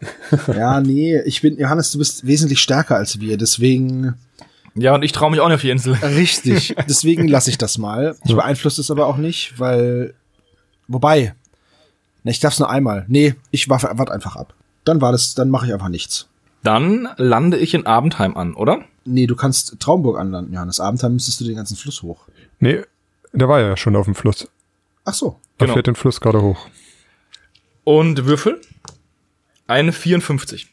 Ja, nee, ich bin, Johannes, du bist wesentlich stärker als wir, deswegen. Ja, und ich traue mich auch nicht auf die Insel. Richtig. Deswegen lasse ich das mal. Ich beeinflusse es aber auch nicht, weil. Wobei. Ne, ich darf's nur einmal. Nee, ich warte wart einfach ab. Dann war das, dann mache ich einfach nichts. Dann lande ich in Abendheim an, oder? Nee, du kannst Traumburg anlanden, Johannes. Abendheim müsstest du den ganzen Fluss hoch. Nee, der war ja schon auf dem Fluss. Ach so. Er Genau. fährt den Fluss gerade hoch. Und Würfel? Eine 54.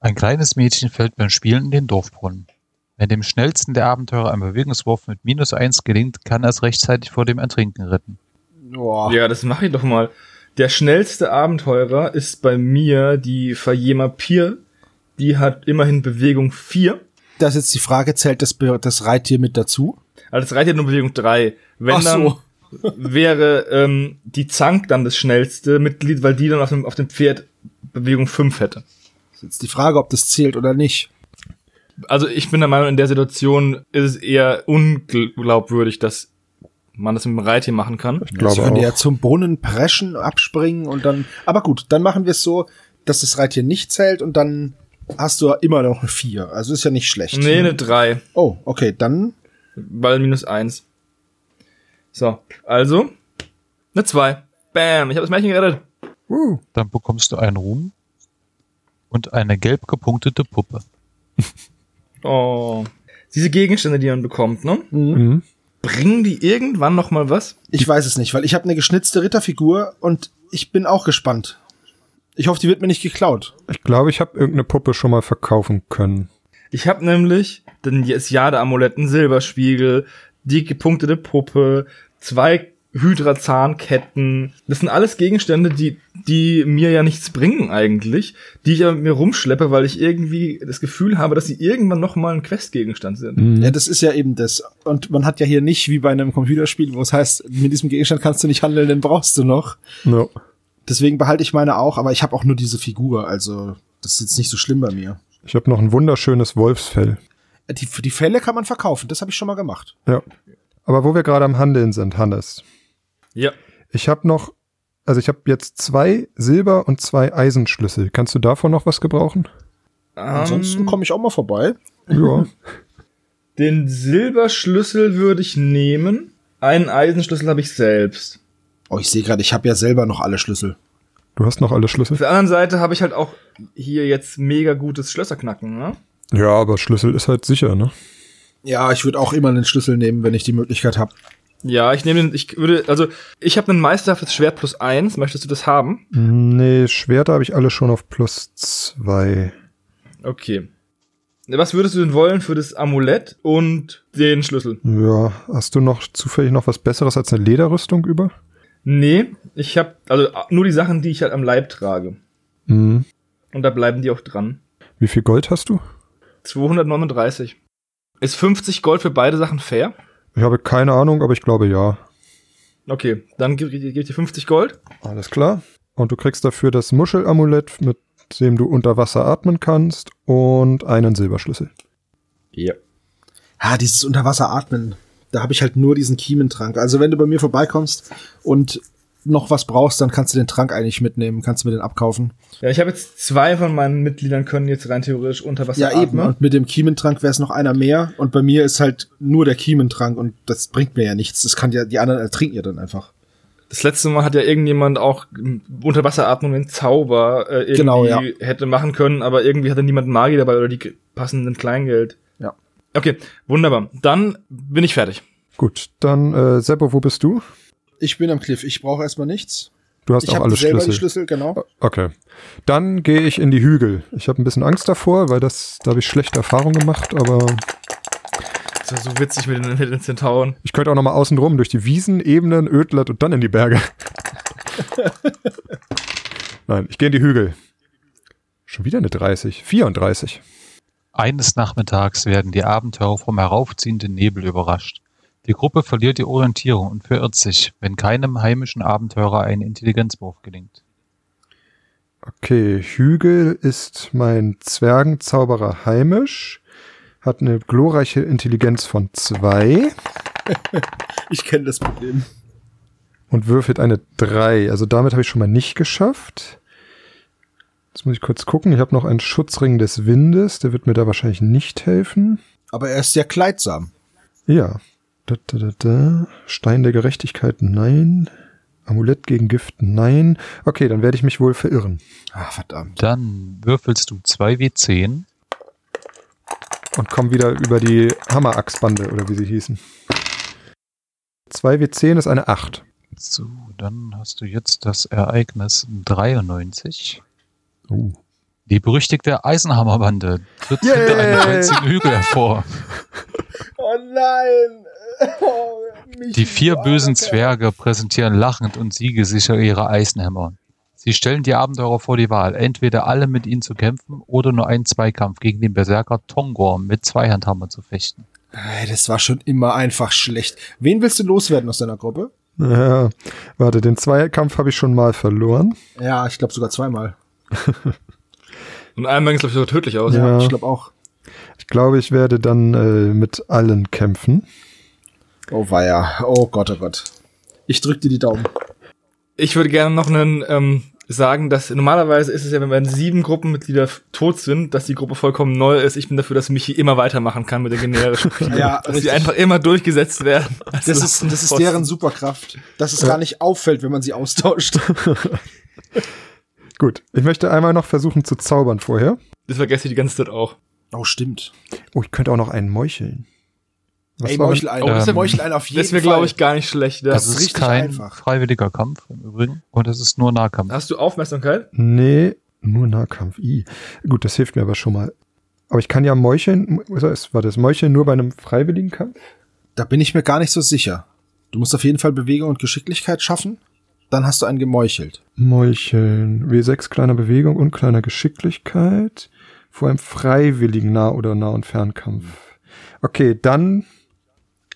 Ein kleines Mädchen fällt beim Spielen in den Dorfbrunnen. Wenn dem schnellsten der Abenteurer ein Bewegungswurf mit minus eins gelingt, kann er es rechtzeitig vor dem Ertrinken retten. Boah. Ja, das mache ich doch mal. Der schnellste Abenteurer ist bei mir die Fayema Pier. Die hat immerhin Bewegung 4. Da ist jetzt die Frage, zählt das, das Reittier mit dazu? Also das reicht ja nur Bewegung 3. Wenn Ach dann so. wäre ähm, die Zank dann das schnellste Mitglied, weil die dann auf dem, auf dem Pferd Bewegung 5 hätte. Ist jetzt die Frage, ob das zählt oder nicht. Also ich bin der Meinung, in der Situation ist es eher unglaubwürdig, dass man das mit dem Reittier machen kann. Ich glaube können auch. ja zum Brunnen preschen, abspringen und dann. Aber gut, dann machen wir es so, dass das Reittier nicht zählt und dann hast du immer noch eine 4. Also ist ja nicht schlecht. Nee, eine 3. Oh, okay, dann Weil minus eins. So, also eine zwei. Bam, ich habe das Märchen gerettet. Uh, Dann bekommst du einen Ruhm und eine gelb gepunktete Puppe. Oh. Diese Gegenstände, die man bekommt, ne? mhm. Bringen die irgendwann noch mal was? Ich weiß es nicht, weil ich habe eine geschnitzte Ritterfigur und ich bin auch gespannt. Ich hoffe, die wird mir nicht geklaut. Ich glaube, ich habe irgendeine Puppe schon mal verkaufen können. Ich habe nämlich den Jade-Amulett, einen Silberspiegel, die gepunktete Puppe, zwei Hydra-Zahnketten. Das sind alles Gegenstände, die, die mir ja nichts bringen eigentlich, die ich ja mit mir rumschleppe, weil ich irgendwie das Gefühl habe, dass sie irgendwann noch mal ein Questgegenstand sind. Mhm. Ja, das ist ja eben das. Und man hat ja hier nicht wie bei einem Computerspiel, wo es heißt, mit diesem Gegenstand kannst du nicht handeln, den brauchst du noch. Ja. Deswegen behalte ich meine auch, aber ich habe auch nur diese Figur, also das ist jetzt nicht so schlimm bei mir. Ich habe noch ein wunderschönes Wolfsfell. Die, die Fälle kann man verkaufen, das habe ich schon mal gemacht. Ja. Aber wo wir gerade am Handeln sind, Hannes. Ja. Ich habe noch, also ich habe jetzt zwei Silber- und zwei Eisenschlüssel. Kannst du davon noch was gebrauchen? Ansonsten Ähm, komme ich auch mal vorbei. Ja. Den Silberschlüssel würde ich nehmen. Einen Eisenschlüssel habe ich selbst. Oh, ich sehe gerade, ich habe ja selber noch alle Schlüssel. Du hast noch alle Auf Schlüssel? der anderen Seite habe ich halt auch hier jetzt mega gutes Schlösserknacken, ne? Ja, aber Schlüssel ist halt sicher, ne? Ja, ich würde auch immer einen Schlüssel nehmen, wenn ich die Möglichkeit habe. Ja, ich nehme den, ich würde, also, ich habe ein meisterhaftes Schwert plus eins. Möchtest du das haben? Nee, Schwerter habe ich alle schon auf plus zwei. Okay. Was würdest du denn wollen für das Amulett und den Schlüssel? Ja, hast du noch zufällig noch was Besseres als eine Lederrüstung über? Nee, ich habe also nur die Sachen, die ich halt am Leib trage. Mhm. Und da bleiben die auch dran. Wie viel Gold hast du? 239. Ist 50 Gold für beide Sachen fair? Ich habe keine Ahnung, aber ich glaube ja. Okay, dann gebe geb ich dir 50 Gold. Alles klar. Und du kriegst dafür das Muschelamulett, mit dem du unter Wasser atmen kannst, und einen Silberschlüssel. Ja. Ah, dieses Unterwasseratmen. Da habe ich halt nur diesen Kiementrank. Also wenn du bei mir vorbeikommst und noch was brauchst, dann kannst du den Trank eigentlich mitnehmen, kannst du mir den abkaufen. Ja, ich habe jetzt zwei von meinen Mitgliedern können jetzt rein theoretisch unter Wasser ja, eben. atmen. Und mit dem Kiementrank wäre es noch einer mehr. Und bei mir ist halt nur der Kiementrank und das bringt mir ja nichts. Das kann ja, die anderen ertrinken ja dann einfach. Das letzte Mal hat ja irgendjemand auch unter Wasseratmung einen Zauber äh, irgendwie Genau, ja. hätte machen können, aber irgendwie hatte niemand Magie dabei oder die passenden Kleingeld. Okay, wunderbar. Dann bin ich fertig. Gut, dann äh, Seppo, wo bist du? Ich bin am Cliff. Ich brauche erstmal nichts. Du hast Ich auch habe alle selber Schlüssel. die Schlüssel, genau. Okay. Dann gehe ich in die Hügel. Ich habe ein bisschen Angst davor, weil das, da habe ich schlechte Erfahrungen gemacht, aber Das ist ja so witzig mit den, mit den Zentauren. ich könnte auch noch mal außen rum durch die Wiesen, Ebenen, Ödland und dann in die Berge. Nein, ich gehe in die Hügel. Schon wieder eine 30. 34. Eines Nachmittags werden die Abenteurer vom heraufziehenden Nebel überrascht. Die Gruppe verliert die Orientierung und verirrt sich, wenn keinem heimischen Abenteurer ein Intelligenzwurf gelingt. Okay, Hügel ist mein Zwergenzauberer heimisch, hat eine glorreiche Intelligenz von 2 Ich kenne das Problem. und würfelt eine 3. Also damit habe ich schon mal nicht geschafft. Jetzt muss ich kurz gucken. Ich habe noch einen Schutzring des Windes, der wird mir da wahrscheinlich nicht helfen. Aber er ist sehr kleidsam. Ja. Da, da, da, da. Stein der Gerechtigkeit, nein. Amulett gegen Gift, nein. Okay, dann werde ich mich wohl verirren. Ah, verdammt. Dann würfelst du 2W10 Und komme wieder über die Hammerachsbande, oder wie sie hießen. 2W10 ist eine 8. So, dann hast du jetzt das Ereignis 93. Uh. Die berüchtigte Eisenhammerbande tritt Yay! hinter einem einzigen Hügel hervor. Oh nein! Oh, Die vier bösen Zwerge präsentieren lachend und siegesicher ihre Eisenhämmer. Sie stellen die Abenteurer vor die Wahl, entweder alle mit ihnen zu kämpfen oder nur einen Zweikampf gegen den Berserker Tongor mit Zweihandhammer zu fechten. Ey, Das war schon immer einfach schlecht. Wen willst du loswerden aus deiner Gruppe? Ja, warte, den Zweikampf habe ich schon mal verloren. Ja, ich glaube sogar zweimal. Und einmal ging es, glaube ich, sogar tödlich aus. Ja. Ich glaube auch. Ich glaube, ich werde dann äh, mit allen kämpfen. Oh weia. Oh Gott, oh Gott. Ich drück dir die Daumen. Ich würde gerne noch einen ähm, sagen, dass normalerweise ist es ja, wenn sieben Gruppenmitglieder tot sind, dass die Gruppe vollkommen neu ist. Ich bin dafür, dass Michi immer weitermachen kann mit der generischen Figur. Ja, dass die einfach immer durchgesetzt werden. Also Das ist, das ist deren Superkraft, dass es gar nicht auffällt, wenn man sie austauscht. Gut, ich möchte einmal noch versuchen zu zaubern vorher. Das vergesse ich die ganze Zeit auch. Oh, stimmt. Oh, ich könnte auch noch einen meucheln. Was Ey, war Meuchel ein. Oh, das wär- Meuchel ein auf jeden Das wäre, Fall. glaube ich, gar nicht schlecht. Das Das ist ist richtig kein einfach. freiwilliger Kampf im Übrigen. Und es ist nur Nahkampf. Hast du Aufmerksamkeit? Nee, nur Nahkampf. I. Gut, das hilft mir aber schon mal. Aber ich kann ja meucheln. Was heißt, war das Meucheln nur bei einem freiwilligen Kampf? Da bin ich mir gar nicht so sicher. Du musst auf jeden Fall Bewegung und Geschicklichkeit schaffen. Dann hast du einen gemeuchelt. Meucheln. W6 kleiner Bewegung und kleiner Geschicklichkeit. Vor einem freiwilligen Nah- oder Nah- und Fernkampf. Okay, dann.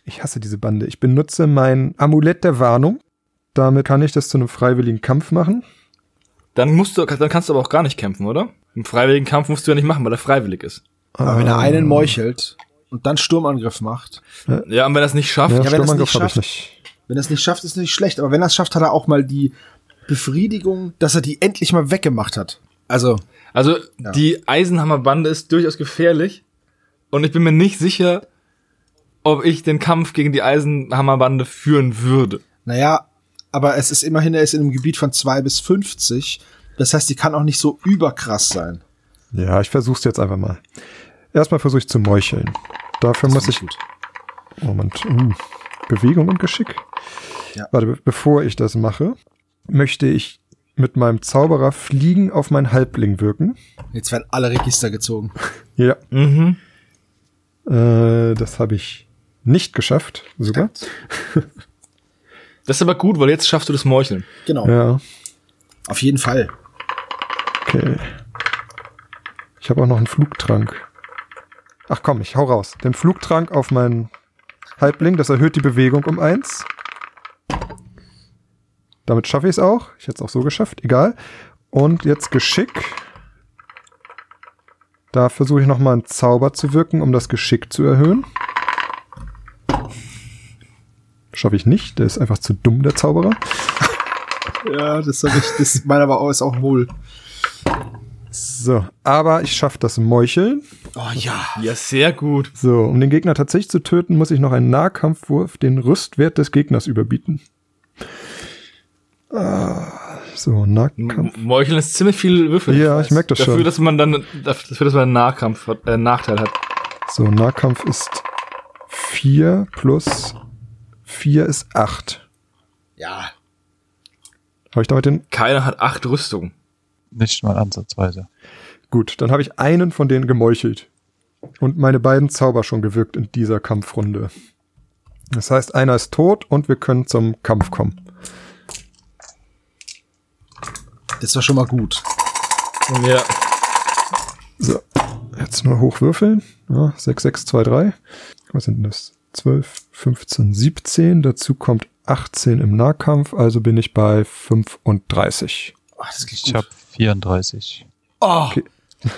Ich hasse diese Bande. Ich benutze mein Amulett der Warnung. Damit kann ich das zu einem freiwilligen Kampf machen. Dann musst du, dann kannst du aber auch gar nicht kämpfen, oder? Im freiwilligen Kampf musst du ja nicht machen, weil er freiwillig ist. Aber wenn er einen meuchelt und dann Sturmangriff macht, Ja, und wenn er es nicht schafft, Ja, Ja, wenn Sturmangriff nicht habe ich nicht. Wenn er es nicht schafft, ist es nicht schlecht. Aber wenn er es schafft, hat er auch mal die Befriedigung, dass er die endlich mal weggemacht hat. Also, Also Ja. die Eisenhammerbande ist durchaus gefährlich und ich bin mir nicht sicher, ob ich den Kampf gegen die Eisenhammerbande führen würde. naja, aber es ist immerhin, er ist in einem Gebiet von 2 bis 50. Das heißt, die kann auch nicht so überkrass sein. Ja, ich versuch's jetzt einfach mal. Erstmal versuche ich zu meucheln. Dafür muss ich. gut. Moment. Uh, Bewegung und Geschick. Ja. Warte, be bevor ich das mache, möchte ich mit meinem Zauberer Fliegen auf meinen Halbling wirken. Jetzt werden alle Register gezogen. Ja, Mhm. äh, das habe ich nicht geschafft. Super. Das ist aber gut, weil jetzt schaffst du das Meucheln. Genau. Ja, Auf jeden Fall. okay. Ich habe auch noch einen Flugtrank. Ach komm, ich hau raus. Den Flugtrank auf meinen Halbling, das erhöht die Bewegung um eins. Damit schaffe ich es auch. Ich hätte es auch so geschafft, egal. Und jetzt Geschick. Da versuche ich nochmal einen Zauber zu wirken, um das Geschick zu erhöhen. Schaffe ich nicht, der ist einfach zu dumm, der Zauberer. Ja, das habe ich, das meiner war auch, ist auch wohl. So, aber ich schaffe das Meucheln. Oh ja. Ja, sehr gut. So, um den Gegner tatsächlich zu töten, muss ich noch einen Nahkampfwurf den Rüstwert des Gegners überbieten. Ah, so, Nahkampf. Meucheln ist ziemlich viel Würfel. Ja, ich merk das dafür, schon. dass man dann, dafür, dass man einen Nachkampf, hat- äh, Nachteil hat. So, Nahkampf ist 4 plus 4 ist 8. Ja. Habe ich damit den? Keiner hat acht Rüstungen. Nicht mal ansatzweise. Gut, dann habe ich einen von denen gemeuchelt. Und meine beiden Zauber schon gewirkt in dieser Kampfrunde. Das heißt, einer ist tot und wir können zum Kampf kommen. Das war schon mal gut. Ja. So, jetzt nur hochwürfeln. Ja, 6, 6, 2, 3. Was sind denn das? 12, 15, 17. Dazu kommt 18 im Nahkampf, also bin ich bei 35. Oh, das geht Ich gut. habe 34. oh, Okay.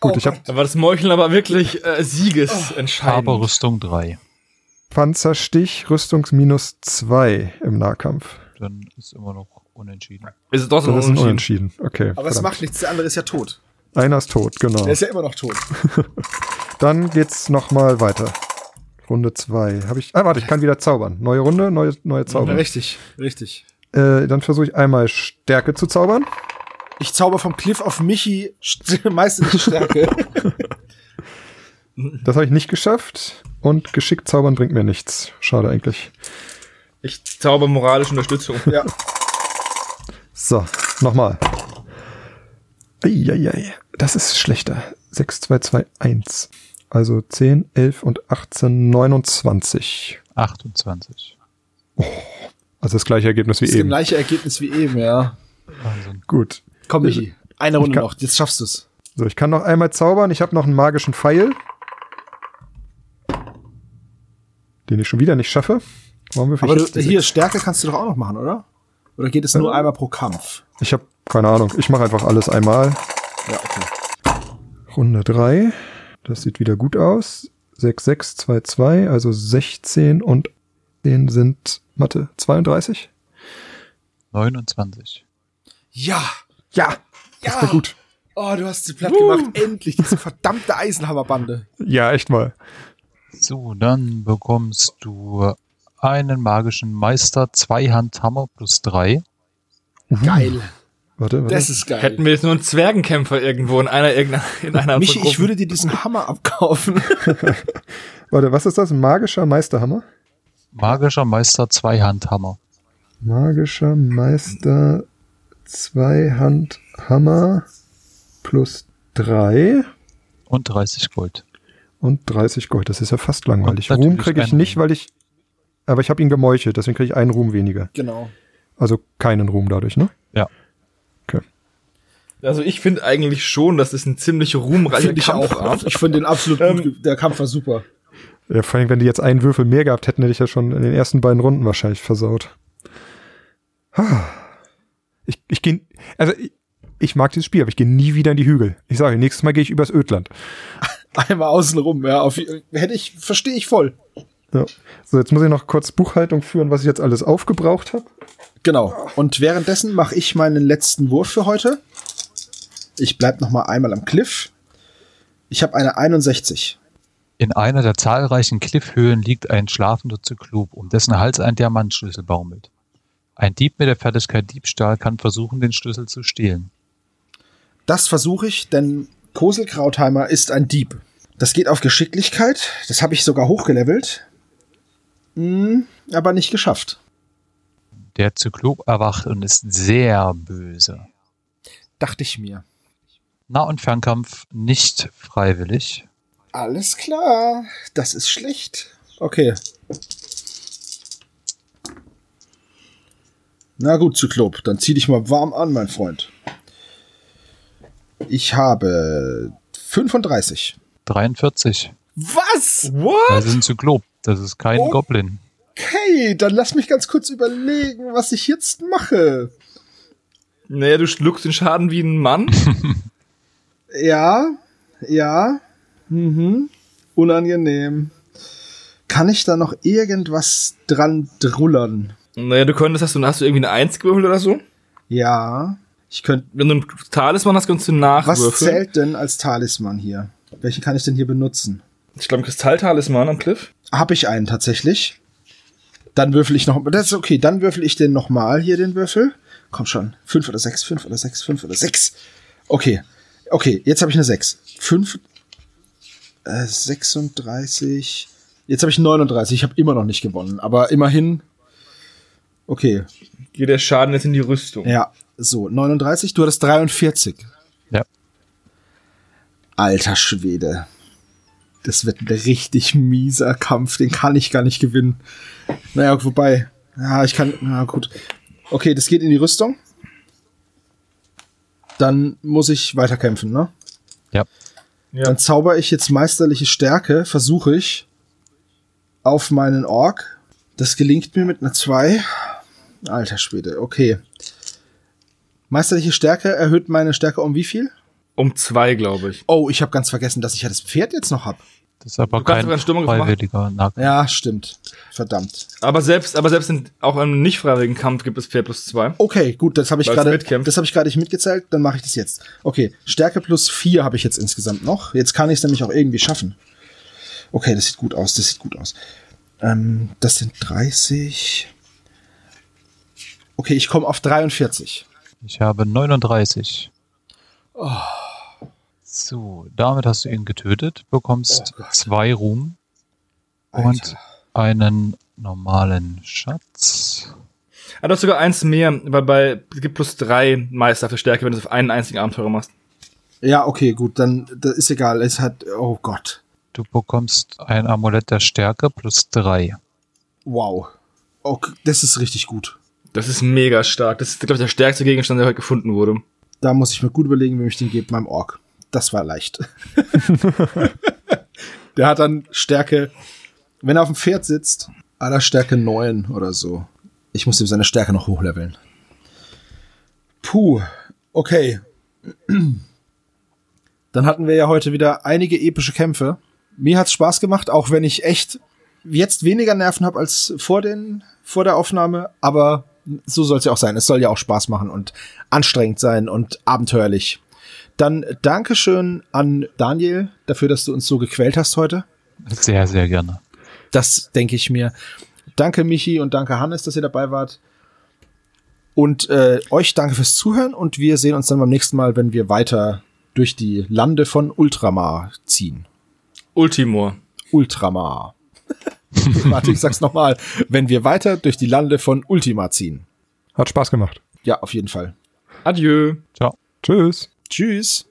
Gut, Oh ich habe Da war das Meucheln aber wirklich äh, siegesentscheidend. Aber Rüstung 3. Panzerstich, Rüstungsminus 2 im Nahkampf. Dann ist immer noch unentschieden. ist es Das ist ein unentschieden. Unentschieden. Okay. aber es macht nichts, der andere ist ja tot. Einer ist tot, genau. Der ist ja immer noch tot. Dann geht's nochmal weiter. Runde 2. Habe ich. Ah, warte, ich kann wieder zaubern. Neue Runde, neue, neue Zauber. Richtig, richtig. Äh, dann versuche ich einmal Stärke zu zaubern. Ich zauber vom Cliff auf Michi st- meistens die Stärke. Das habe ich nicht geschafft. Und geschickt zaubern bringt mir nichts. Schade eigentlich. Ich zauber moralische Unterstützung. ja. So, nochmal. Eieiei. Das ist schlechter. 6, 2, 2, 1. Also 10, 11 und 18, 29. 28. Also das gleiche Ergebnis wie Das ist das eben. gleiche Ergebnis wie eben, ja. Wahnsinn. Gut. Komm, Michi. Eine Runde kann- noch. Jetzt schaffst du's. So, ich kann noch einmal zaubern. Ich habe noch einen magischen Pfeil. Den ich schon wieder nicht schaffe. Warum würfel Aber du, hier? Stärke kannst du doch auch noch machen, oder? Oder geht es nur einmal pro Kampf? Ich habe keine Ahnung. Ich mache einfach alles einmal. Ja, okay. Runde 3. Das sieht wieder gut aus. 6, 6, 2, 2. Also 16 und 10 sind, Mathe, 32. 29. Ja, Ja, das war gut. Oh, du hast sie platt gemacht. Endlich, diese verdammte Eisenhammerbande. Ja, echt mal. So, dann bekommst du einen magischen Meister, Zweihandhammer plus drei. Geil. Warte, warte. Das ist geil. Hätten wir jetzt nur einen Zwergenkämpfer irgendwo in einer, irgendeiner, in einer Michi, ich würde dir diesen Hammer abkaufen. Warte, was ist das? Magischer Meisterhammer? Magischer Meister, Zweihandhammer. Magischer Meister Zweihandhammer plus drei Und 30 Gold. und 30 Gold. Das ist ja fast langweilig. Ruhm kriege ich nicht, weil ich. Aber ich habe ihn gemeuchelt, deswegen kriege ich einen Ruhm weniger. genau. Also keinen Ruhm dadurch, ne? Ja. Okay. Also ich finde eigentlich schon, dass es ein ziemlich ruhmreicher ich Kampf auch. war. Ich finde den absolut Ähm, gut. ge- Der Kampf war super. Ja, vor allem, wenn die jetzt einen Würfel mehr gehabt hätten, hätte ich ja schon in den ersten beiden Runden wahrscheinlich versaut. Ich, ich gehe, also ich, ich mag dieses Spiel, aber ich gehe nie wieder in die Hügel. Ich sage, nächstes Mal gehe ich übers Ödland. Einmal außen rum, ja. Auf, hätte ich, verstehe ich voll. Ja. So, jetzt muss ich noch kurz Buchhaltung führen, was ich jetzt alles aufgebraucht habe. Genau. Und währenddessen mache ich meinen letzten Wurf für heute. Ich bleib noch mal einmal am Cliff. Ich habe eine 61. In einer der zahlreichen Cliffhöhlen liegt ein schlafender Zyklop, um dessen Hals ein Diamantschlüssel baumelt. Ein Dieb mit der Fertigkeit Diebstahl kann versuchen, den Schlüssel zu stehlen. Das versuche ich, denn Koselkrautheimer ist ein Dieb. Das geht auf Geschicklichkeit. Das habe ich sogar hochgelevelt. Hm, aber nicht geschafft. Der Zyklop erwacht und ist sehr böse. Dachte ich mir. Nah- und Fernkampf nicht freiwillig. Alles klar. Das ist schlecht. Okay. Na gut, Zyklop. Dann zieh dich mal warm an, mein Freund. Ich habe 35. 43. Was? Das ist ein Zyklop. Das ist kein Oh. Goblin. Okay, dann lass mich ganz kurz überlegen, was ich jetzt mache. Naja, du schluckst den Schaden wie ein Mann. Ja, ja. Mhm. Unangenehm. Kann ich da noch irgendwas dran drullern? naja, du könntest, hast du, hast du irgendwie eine Eins gewürfelt oder so? Ja. Ich könnte. Wenn du einen Talisman hast, kannst du Was nachwürfeln. zählt denn als Talisman hier? Welchen kann ich denn hier benutzen? Ich glaube, Kristalltalisman am Cliff. Habe ich einen tatsächlich? Dann würfel ich noch. Das ist okay, dann würfel ich den nochmal hier, den Würfel. Komm schon. Fünf oder sechs, fünf oder sechs, fünf oder sechs. Okay. Okay, jetzt habe ich eine sechs. Fünf. Äh, 36. Jetzt habe ich 39. Ich habe immer noch nicht gewonnen, aber immerhin. Okay. Geht der Schaden jetzt in die Rüstung. Ja, so. 39, du hattest 43. Ja. Alter Schwede. Das wird ein richtig mieser Kampf, den kann ich gar nicht gewinnen. Naja, wobei, ja, ich kann, na gut. Okay, das geht in die Rüstung. Dann muss ich weiterkämpfen, ne? Ja. Ja. Dann zauber ich jetzt meisterliche Stärke, versuche ich auf meinen Ork. Das gelingt mir mit einer 2. Alter Schwede, okay. Meisterliche Stärke erhöht meine Stärke um wie viel? Um zwei, glaube ich. Oh, ich habe ganz vergessen, dass ich ja das Pferd jetzt noch hab. Das ist aber Du kein freiwilliger Nahkampf. Ja, stimmt. Verdammt. Aber selbst, aber selbst in, auch im nicht freiwilligen Kampf gibt es 4 plus 2. Okay, gut, das habe ich gerade das habe ich gerade nicht mitgezählt, dann mache ich das jetzt. Okay, Stärke plus 4 habe ich jetzt insgesamt noch. Jetzt kann ich es nämlich auch irgendwie schaffen. Okay, das sieht gut aus, das sieht gut aus. Ähm, das sind 30. Okay, ich komme auf 43. Ich habe 39. Oh. So, damit hast du ihn getötet, bekommst Oh zwei Ruhm und Alter. einen normalen Schatz. Ah, du hast sogar eins mehr, weil bei, es gibt plus drei Meister für Stärke, wenn du es auf einen einzigen Abenteurer machst. Ja, okay, gut, dann das ist egal. Es hat oh Gott. Du bekommst ein Amulett der Stärke plus drei. Wow. Okay, das ist richtig gut. Das ist mega stark. Das ist, glaube ich, der stärkste Gegenstand, der heute gefunden wurde. Da muss ich mir gut überlegen, wem ich den gebe, meinem Ork. Das war leicht. Der hat dann Stärke, wenn er auf dem Pferd sitzt, aller Stärke 9 oder so. Ich muss ihm seine Stärke noch hochleveln. Puh, okay. Dann hatten wir ja heute wieder einige epische Kämpfe. Mir hat's Spaß gemacht, auch wenn ich echt jetzt weniger Nerven habe als vor, den, vor der Aufnahme, aber so soll es ja auch sein. Es soll ja auch Spaß machen und anstrengend sein und abenteuerlich. Dann Dankeschön an Daniel dafür, dass du uns so gequält hast heute. Sehr, sehr gerne. Das denke ich mir. Danke Michi und danke Hannes, dass ihr dabei wart. Und äh, euch danke fürs Zuhören und wir sehen uns dann beim nächsten Mal, wenn wir weiter durch die Lande von Ultramar ziehen. Ultimor. Ultramar. Warte, ich sag's nochmal. Wenn wir weiter durch die Lande von Ultima ziehen. Hat Spaß gemacht. Ja, auf jeden Fall. Adieu. Ciao. Tschüss. Tschüss.